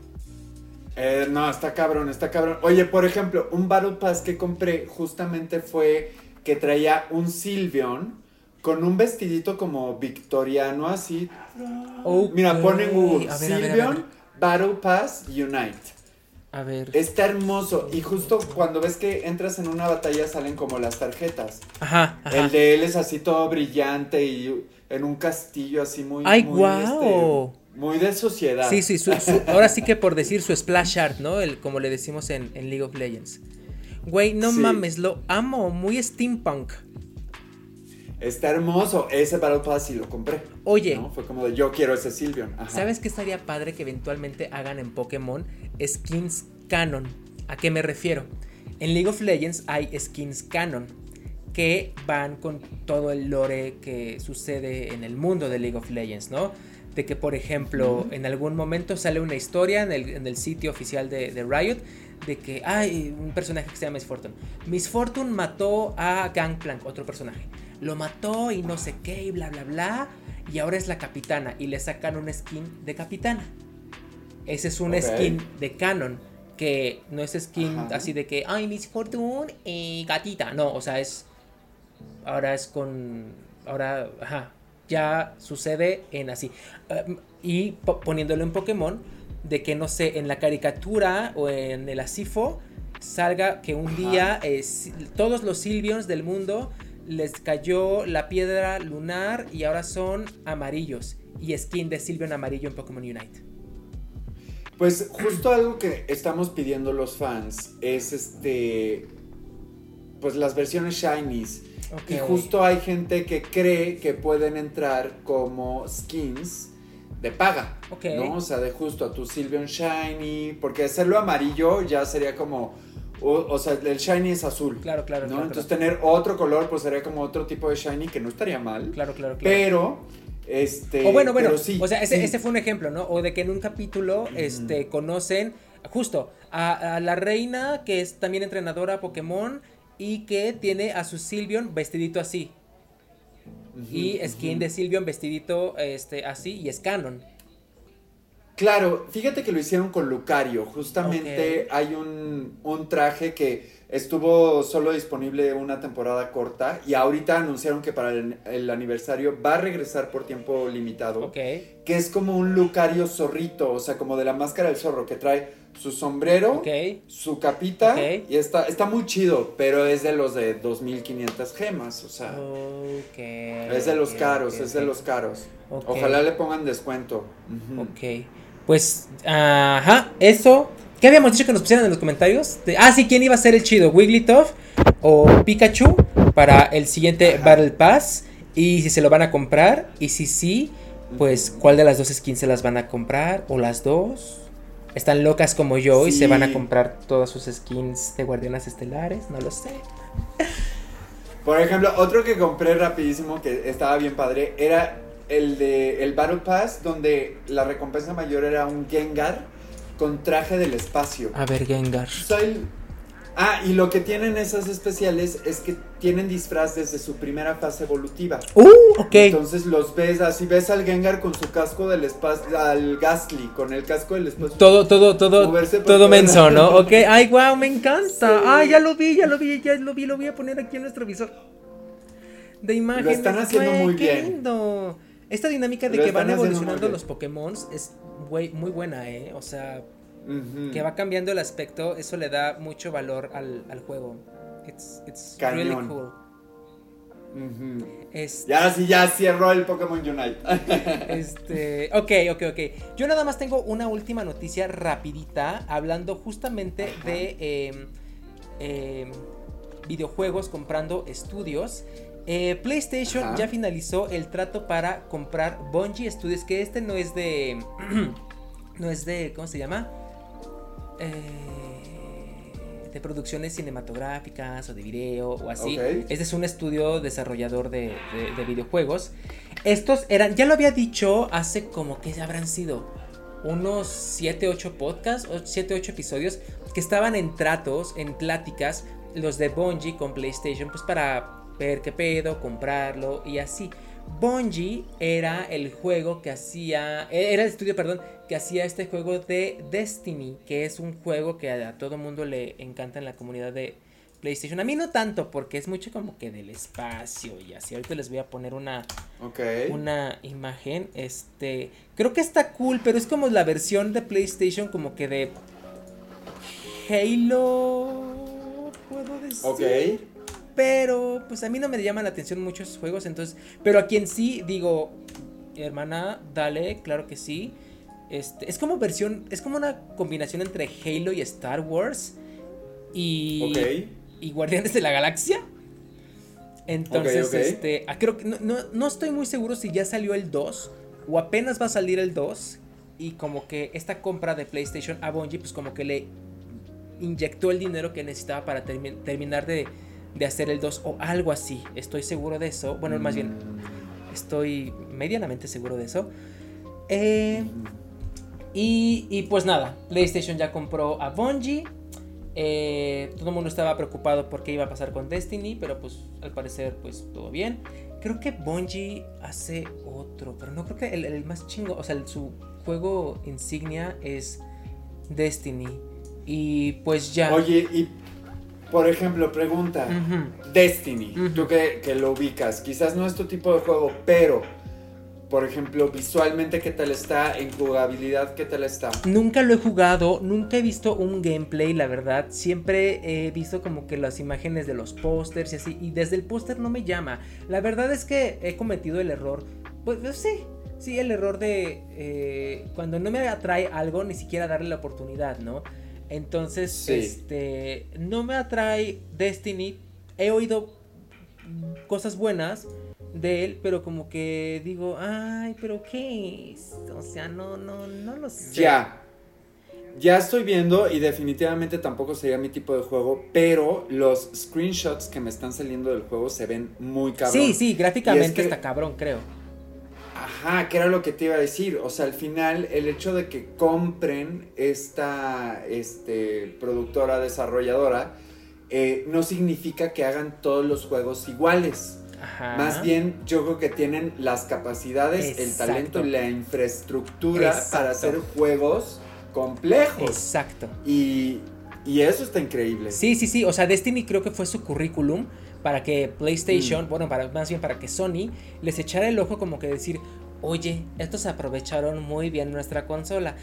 Eh, no, está cabrón, está cabrón. Oye, por ejemplo, un Battle Pass que compré justamente fue que traía un Sylveon con un vestidito como victoriano así. Mira, pone en Google Silvion Battle Pass Unite. A ver. Está hermoso. Y justo cuando ves que entras en una batalla salen como las tarjetas. Ajá. El de él es así todo brillante y en un castillo así muy. ¡Ay, muy, este, muy de sociedad. Sí, sí, ahora sí que por decir su splash art, ¿no? El, como le decimos en, League of Legends. Güey, no mames, lo amo, muy steampunk. Está hermoso. Ese Battle Pass sí lo compré. Oye. Fue como de yo quiero ese Silvion. ¿Sabes qué estaría padre que eventualmente hagan en Pokémon skins canon? ¿A qué me refiero? En League of Legends hay skins canon que van con todo el lore que sucede en el mundo de League of Legends, ¿no? De que, por ejemplo, en algún momento sale una historia en el, sitio oficial de, de, Riot de que hay un personaje que se llama Miss Fortune. Miss Fortune mató a Gangplank, otro personaje lo mató y no sé qué y bla, bla, bla. Y ahora es la capitana y le sacan un skin de capitana. Ese es un skin de canon. Que no es skin así de que, ay, Miss Fortune y gatita. No, o sea, es. Ahora es con. Ahora, ajá. ya sucede en así. Um, y poniéndolo en Pokémon, de que no sé, en la caricatura o en el Asifo salga que un día eh, todos los Silvions del mundo les cayó la piedra lunar y ahora son amarillos. Y skin de Silvion amarillo en Pokémon Unite. Pues justo algo que estamos pidiendo los fans es este. Pues las versiones shinies. Y justo hay gente que cree que pueden entrar como skins de paga. ¿No? O sea, de justo a tu Silvion Shiny. Porque hacerlo amarillo ya sería como o, sea, el shiny es azul. Claro, claro. ¿no? Entonces tener otro color pues sería como otro tipo de shiny que no estaría mal. Claro, claro, claro. Pero este, o bueno, bueno, sí, o sea, ese, fue un ejemplo, ¿no? O de que en un capítulo, este, conocen justo a, la reina que es también entrenadora Pokémon y que tiene a su Silvion vestidito así. y skin de Silvion vestidito, este, así y es canon. Claro, fíjate que lo hicieron con Lucario. Justamente hay un, un, traje que estuvo solo disponible una temporada corta y ahorita anunciaron que para el, aniversario va a regresar por tiempo limitado. Ok. Que es como un Lucario zorrito, o sea, como de la máscara del zorro, que trae su sombrero, su capita y está, está muy chido, pero es de los de 2500 gemas, o sea. es de los caros, es de los caros. Ojalá le pongan descuento. Ok. Pues, ajá, eso. ¿Qué habíamos dicho que nos pusieran en los comentarios? ah, sí, ¿quién iba a ser el chido? ¿Wigglytuff o Pikachu para el siguiente Battle Pass? Y si se lo van a comprar. Y si sí, pues, ¿cuál de las dos skins se las van a comprar? ¿O las dos? Están locas como yo y se van a comprar todas sus skins de Guardianas Estelares, no lo sé. Por ejemplo, otro que compré rapidísimo que estaba bien padre era el de el Battle Pass, donde la recompensa mayor era un Gengar con traje del espacio. A ver, Gengar. Ah, y lo que tienen esas especiales es que tienen disfraz desde su primera fase evolutiva. Uh, ok. Entonces los ves, así ves al Gengar con su casco del espacio, al Gastly con el casco del espacio. Todo, todo, todo, todo menso, ¿no? *laughs* Ok, ay, wow, me encanta. Ay, ya lo vi, ya lo vi, ya lo vi, lo voy a poner aquí en nuestro visor de imagen. Lo están haciendo muy bien. Esta dinámica de que van evolucionando los Pokémon es muy, muy buena, ¿eh? O sea, que va cambiando el aspecto, eso le da mucho valor al, juego. It's, it's really cool. este, ya sí, ya cierro el Pokémon Unite. *laughs* este, ok, ok, ok. Yo nada más tengo una última noticia rapidita, hablando justamente de em, videojuegos comprando estudios. Eh, PlayStation ya finalizó el trato para comprar Bungie Studios, que este no es de... *clears throat* no es de... ¿Cómo se llama? Eh, de producciones cinematográficas o de video o así. Este es un estudio desarrollador de, videojuegos. Estos eran, ya lo había dicho hace como que habrán sido unos 7, 8 podcasts, 7, 8 episodios que estaban en tratos, en pláticas, los de Bungie con PlayStation, pues para ver qué pedo, comprarlo y así. Bungie era el juego que hacía, e, era el estudio, perdón, que hacía este juego de Destiny, que es un juego que a, todo mundo le encanta en la comunidad de PlayStation. A mí no tanto, porque es mucho como que del espacio y así. Ahorita les voy a poner una, una imagen. Este, creo que está cool, pero es como la versión de PlayStation como que de Halo, puedo decir. Ok. Pero pues a mí no me llaman la atención muchos juegos, entonces, pero a quien sí digo, hermana, dale, claro que sí. Este, es como versión, es como una combinación entre Halo y Star Wars y y Guardianes de la Galaxia. Entonces, este, ah, creo que no, no, estoy muy seguro si ya salió el 2 o apenas va a salir el 2 y como que esta compra de PlayStation a Bungie pues como que le inyectó el dinero que necesitaba para terminar de de hacer el 2 o algo así. Estoy seguro de eso. Bueno, más bien, estoy medianamente seguro de eso. Eh, y, pues nada, PlayStation ya compró a Bungie. Eh, todo el mundo estaba preocupado por qué iba a pasar con Destiny, pero pues al parecer pues todo bien. Creo que Bungie hace otro, pero no creo que el, más chingo, o sea, su juego insignia es Destiny. Y pues ya... Oye, y por ejemplo, pregunta, Destiny, tú que, lo ubicas, quizás no es tu tipo de juego, pero por ejemplo, visualmente, ¿qué tal está? En jugabilidad, ¿qué tal está? Nunca lo he jugado, nunca he visto un gameplay, la verdad. Siempre he visto como que las imágenes de los pósters y así. Y desde el póster no me llama. La verdad es que he cometido el error. Pues, pues sí, sí, el error de eh, cuando no me atrae algo, ni siquiera darle la oportunidad, ¿no? Entonces, este, no me atrae Destiny. He oído cosas buenas de él, pero como que digo, ay, pero ¿qué es? O sea, no, no, no lo sé. Ya. Ya estoy viendo y definitivamente tampoco sería mi tipo de juego, pero los screenshots que me están saliendo del juego se ven muy cabrón. Sí, sí, gráficamente está cabrón, creo. Ajá, que era lo que te iba a decir. O sea, al final, el hecho de que compren esta este, productora desarrolladora eh, no significa que hagan todos los juegos iguales. Más bien, yo creo que tienen las capacidades, el talento y la infraestructura para hacer juegos complejos. Exacto. Y, eso está increíble. Sí, sí, sí. O sea, Destiny creo que fue su currículum para que PlayStation, mm. bueno, para, más bien para que Sony les echara el ojo como que decir, oye, estos aprovecharon muy bien nuestra consola.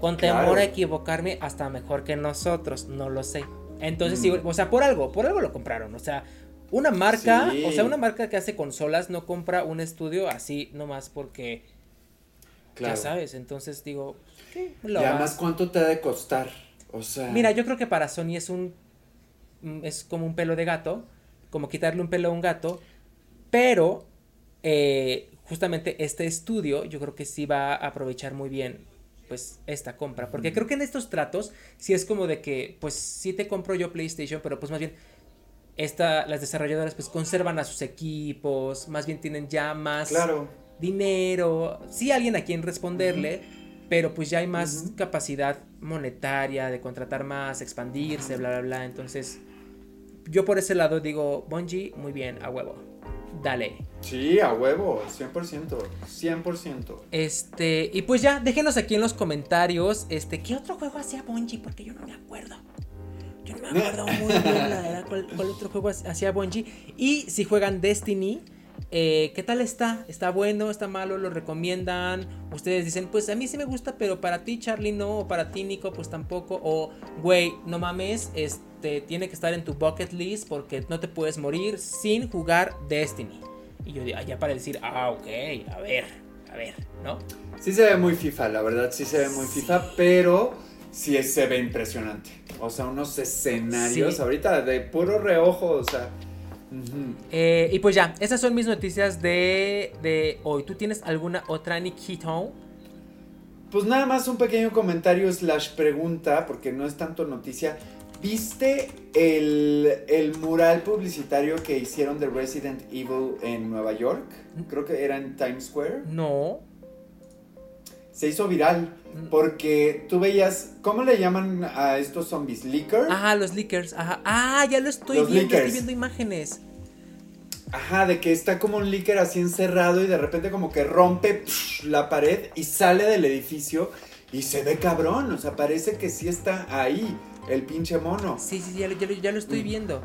Con temor a equivocarme, hasta mejor que nosotros, no lo sé. Entonces, sí, mm. o sea, por algo, por algo lo compraron. O sea, una marca, o sea, una marca que hace consolas no compra un estudio así nomás porque. Claro. Ya sabes, entonces digo. ¿qué? y además, ¿cuánto te ha de costar? O sea. Mira, yo creo que para Sony es un. Mm, es como un pelo de gato. Como quitarle un pelo a un gato. Pero. Eh, justamente este estudio, yo creo que sí va a aprovechar muy bien. Pues esta compra. Porque creo que en estos tratos. Sí es como de que. Pues sí te compro yo PlayStation. Pero pues más bien esta, las desarrolladoras pues conservan a sus equipos, más bien tienen ya más dinero, sí alguien a quien responderle, pero pues ya hay más capacidad monetaria de contratar más, expandirse, bla, bla, bla. Entonces, yo por ese lado digo, Bungie, muy bien, a huevo. Dale. Sí, a huevo, 100%, 100%. Este, y pues ya, déjenos aquí en los comentarios, este, ¿qué otro juego hacía Bungie? Porque yo no me acuerdo. Yo no me acuerdo muy bien la verdad cuál, otro juego hacía Bungie. Y si juegan Destiny, eh, ¿qué tal está? ¿Está bueno? ¿Está malo? ¿Lo recomiendan? Ustedes dicen, pues a mí sí me gusta, pero para ti, Charlie, no. O para ti, Nico, pues tampoco. O, güey, no mames, este, tiene que estar en tu bucket list porque no te puedes morir sin jugar Destiny. Y yo ya para decir, ah, ok, a ver, a ver, ¿no? Sí se ve muy FIFA, la verdad, sí se ve muy FIFA, pero sí se ve impresionante. O sea, unos escenarios ahorita de puro reojo, o sea. Eh, y pues ya, esas son mis noticias de, de hoy. ¿Tú tienes alguna otra, Nikito? Pues nada más un pequeño comentario slash pregunta, porque no es tanto noticia. ¿Viste el, el, mural publicitario que hicieron de Resident Evil en Nueva York? Creo que era en Times Square. No se hizo viral porque tú veías, ¿cómo le llaman a estos zombies? ¿Lickers? Ajá, los lickers, ajá. Ah, ya lo estoy viendo, estoy viendo imágenes. Ajá, de que está como un licker así encerrado y de repente como que rompe la pared y sale del edificio y se ve cabrón, o sea, parece que sí está ahí el pinche mono. Sí, sí, ya, ya lo estoy mm. viendo.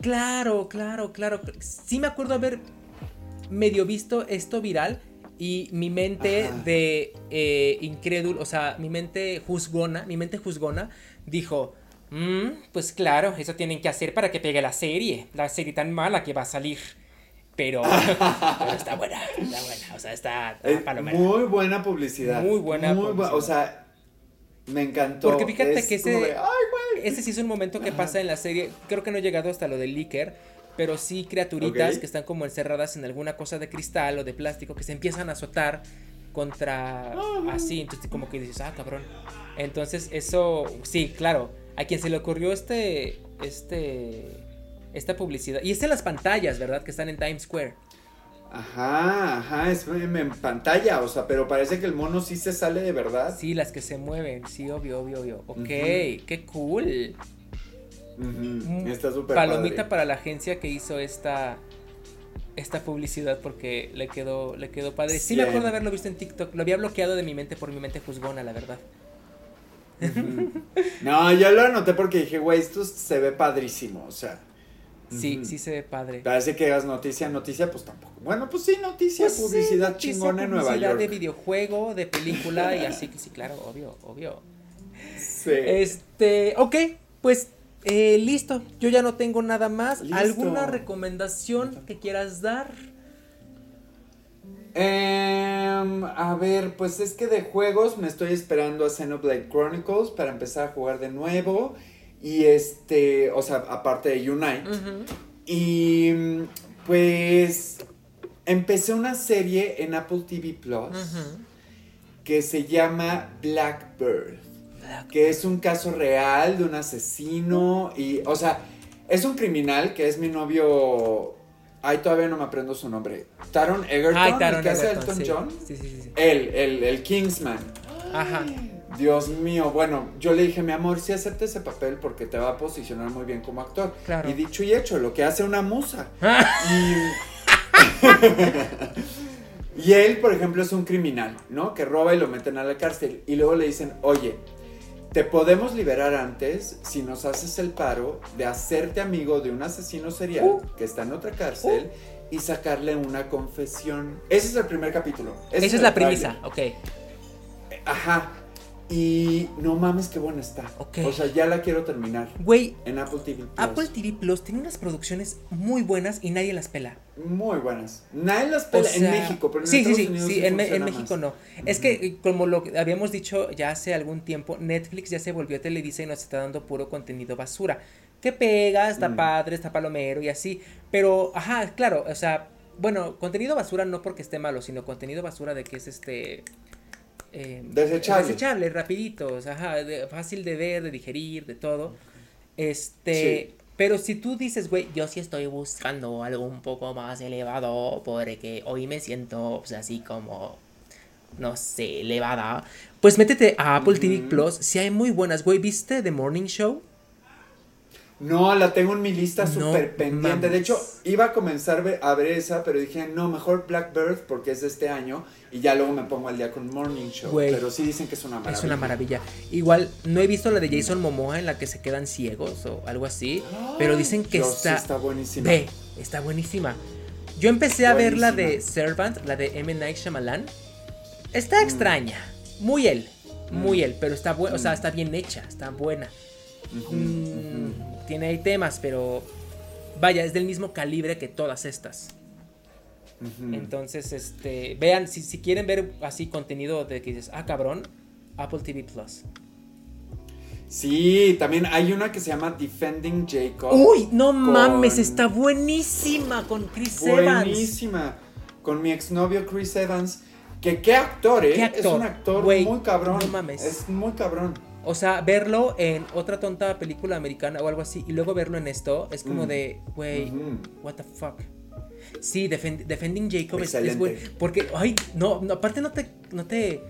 Claro, claro, claro. Sí me acuerdo haber medio visto esto viral y mi mente de eh, incrédulo, o sea, mi mente juzgona, mi mente juzgona dijo, mm, pues claro, eso tienen que hacer para que pegue la serie, la serie tan mala que va a salir. Pero, *laughs* está buena, está buena, o sea, está, Muy buena publicidad. Muy buena muy o sea, me encantó. Porque fíjate que ese, ese sí es un momento que pasa en la serie, creo que no he llegado hasta lo del Licker pero sí criaturitas que están como encerradas en alguna cosa de cristal o de plástico que se empiezan a azotar contra así, entonces como que dices, ah, cabrón. Entonces eso, sí, claro, a quien se le ocurrió este, este, esta publicidad, y es en las pantallas, ¿verdad? Que están en Times Square. Ajá, ajá, es en pantalla, o sea, pero parece que el mono sí se sale de verdad. Sí, las que se mueven, sí, obvio, obvio, obvio. Ok, qué cool. Está Palomita para la agencia que hizo esta esta publicidad porque le quedó le quedó padre. Sí, me acuerdo de haberlo visto en TikTok. Lo había bloqueado de mi mente por mi mente juzgona, la verdad. No, yo lo anoté porque dije, güey, esto se ve padrísimo, o sea. Sí, sí se ve padre. Parece que hagas noticia, noticia, pues tampoco. Bueno, pues sí, noticia, pues publicidad chingona en Nueva York. de videojuego, de película y así que sí, claro, obvio, obvio. Sí. Este, ok, pues eh, listo, yo ya no tengo nada más. ¿Alguna recomendación que quieras dar? Em, a ver, pues es que de juegos me estoy esperando a Xenoblade Chronicles para empezar a jugar de nuevo. Y este, o sea, aparte de Unite. Y pues empecé una serie en Apple TV Plus que se llama Blackbird. Que es un caso real de un asesino. Y, o sea, es un criminal que es mi novio. Ay, todavía no me aprendo su nombre. Taron Egerton, el que hace Elton John. Sí, sí, sí. Él, el, el Kingsman. Ajá. Dios mío, bueno, yo le dije, mi amor, sí acepte ese papel porque te va a posicionar muy bien como actor. Y dicho y hecho, lo que hace una musa. *laughs* *laughs* y... él, por ejemplo, es un criminal, ¿no? Que roba y lo meten a la cárcel. Y luego le dicen, oye, te podemos liberar antes si nos haces el paro de hacerte amigo de un asesino serial uh. que está en otra cárcel uh. y sacarle una confesión. Ese es el primer capítulo. Esa es la premisa, ok. Ajá. Y no mames, qué buena está. O sea, ya la quiero terminar. Güey. En Apple TV Plus. Apple TV Plus tiene unas producciones muy buenas y nadie las pela. Muy buenas. Nadie las pela en México, pero en sí, Estados sí, sí, sí, en, en, México no. Es que, eh, como lo habíamos dicho ya hace algún tiempo, Netflix ya se volvió a Televisa y nos está dando puro contenido basura. Que pega, está mm. padre, está palomero y así. Pero, ajá, claro, o sea, bueno, contenido basura no porque esté malo, sino contenido basura de que es este eh, desechable. Desechable, rapiditos, ajá, fácil de ver, de digerir, de todo. Este, pero si tú dices, güey, yo sí estoy buscando algo un poco más elevado porque hoy me siento pues, así como, no sé, elevada, pues métete a Apple TV Plus, si hay muy buenas, güey, ¿viste The Morning Show? No, la tengo en mi lista súper pendiente. De hecho, iba a comenzar a ver esa, pero dije, no, mejor Blackbird porque es de este año. Y ya luego me pongo al día con Morning Show. pero sí dicen que es una maravilla. Es una maravilla. Igual, no he visto la de Jason Momoa en la que se quedan ciegos o algo así. pero dicen que está. está buenísima. Ve, está buenísima. Yo empecé a ver la de Servant, la de M. Night Shyamalan. Está mm. extraña. Muy él. Muy mm. él. Pero está buena. O sea, mm. está bien hecha. Está buena tiene ahí temas, pero vaya, es del mismo calibre que todas estas. Entonces, este, vean, si, si, quieren ver así contenido de que dices, ah, cabrón, Apple TV Plus. Sí, también hay una que se llama Defending Jacob. Uy, no mames, está buenísima con Chris Evans. Buenísima. Con mi exnovio Chris Evans. Que qué actor, ¿eh? Es un actor muy cabrón. No mames. Es muy cabrón. O sea, verlo en otra tonta película americana o algo así y luego verlo en esto es como mm. de, güey, what the fuck. Sí, Defending Jacob es, güey. Porque, ay, no, aparte no te, no te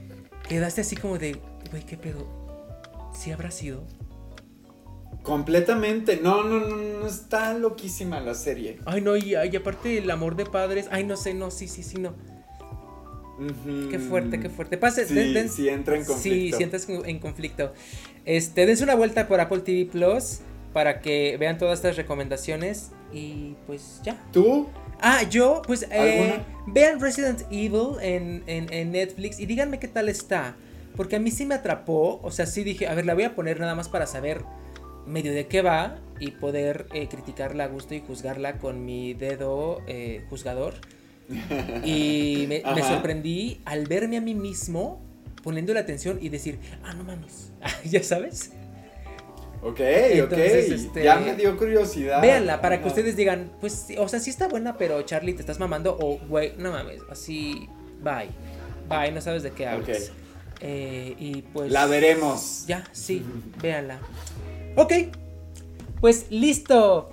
quedaste así como de, güey, ¿qué pedo? ¿Sí habrá sido? Completamente. No, no, no, no, está loquísima la serie. Ay, no, y, y aparte el amor de padres. Ay, no sé, no, sí, sí, sí, no. Qué fuerte, qué fuerte. Pase, sí, si entra en conflicto. Sí, si entras en conflicto. Este, dense una vuelta por Apple TV Plus para que vean todas estas recomendaciones y pues ya. ¿Tú? Ah, yo, pues eh, vean Resident Evil en, en, Netflix y díganme qué tal está. Porque a mí sí me atrapó, o sea, sí dije, a ver, la voy a poner nada más para saber medio de qué va y poder eh, criticarla a gusto y juzgarla con mi dedo eh, juzgador. Y *laughs* me, sorprendí al verme a mí mismo poniendo la atención y decir, ah, no mames, *laughs* ya sabes. Ok, ok. Este, ya me dio curiosidad. Véanla para que ustedes digan, pues, o sea, sí está buena, pero Charlie, te estás mamando. O, güey, no mames, así, bye. Bye, no sabes de qué hablas. Eh, y pues. La veremos. Ya, sí, *laughs* véanla. Ok, pues listo.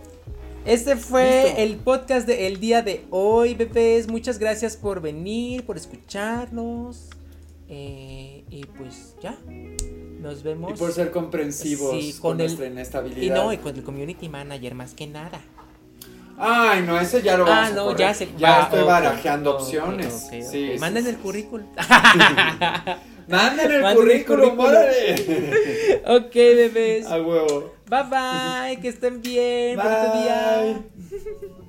Este fue el podcast del día de hoy, bebés. Muchas gracias por venir, por escucharnos. Eh, y pues ya. Nos vemos. Y por ser comprensivos con, nuestra inestabilidad. Y no, y con el community manager más que nada. Ay, no, ese ya lo vamos ah, no, ya se Ya estoy barajeando opciones. Manden el currículum. Manden el currículum, órale. *laughs* ok, bebés. A huevo. Bye bye, que estén bien. Bye. día. *laughs*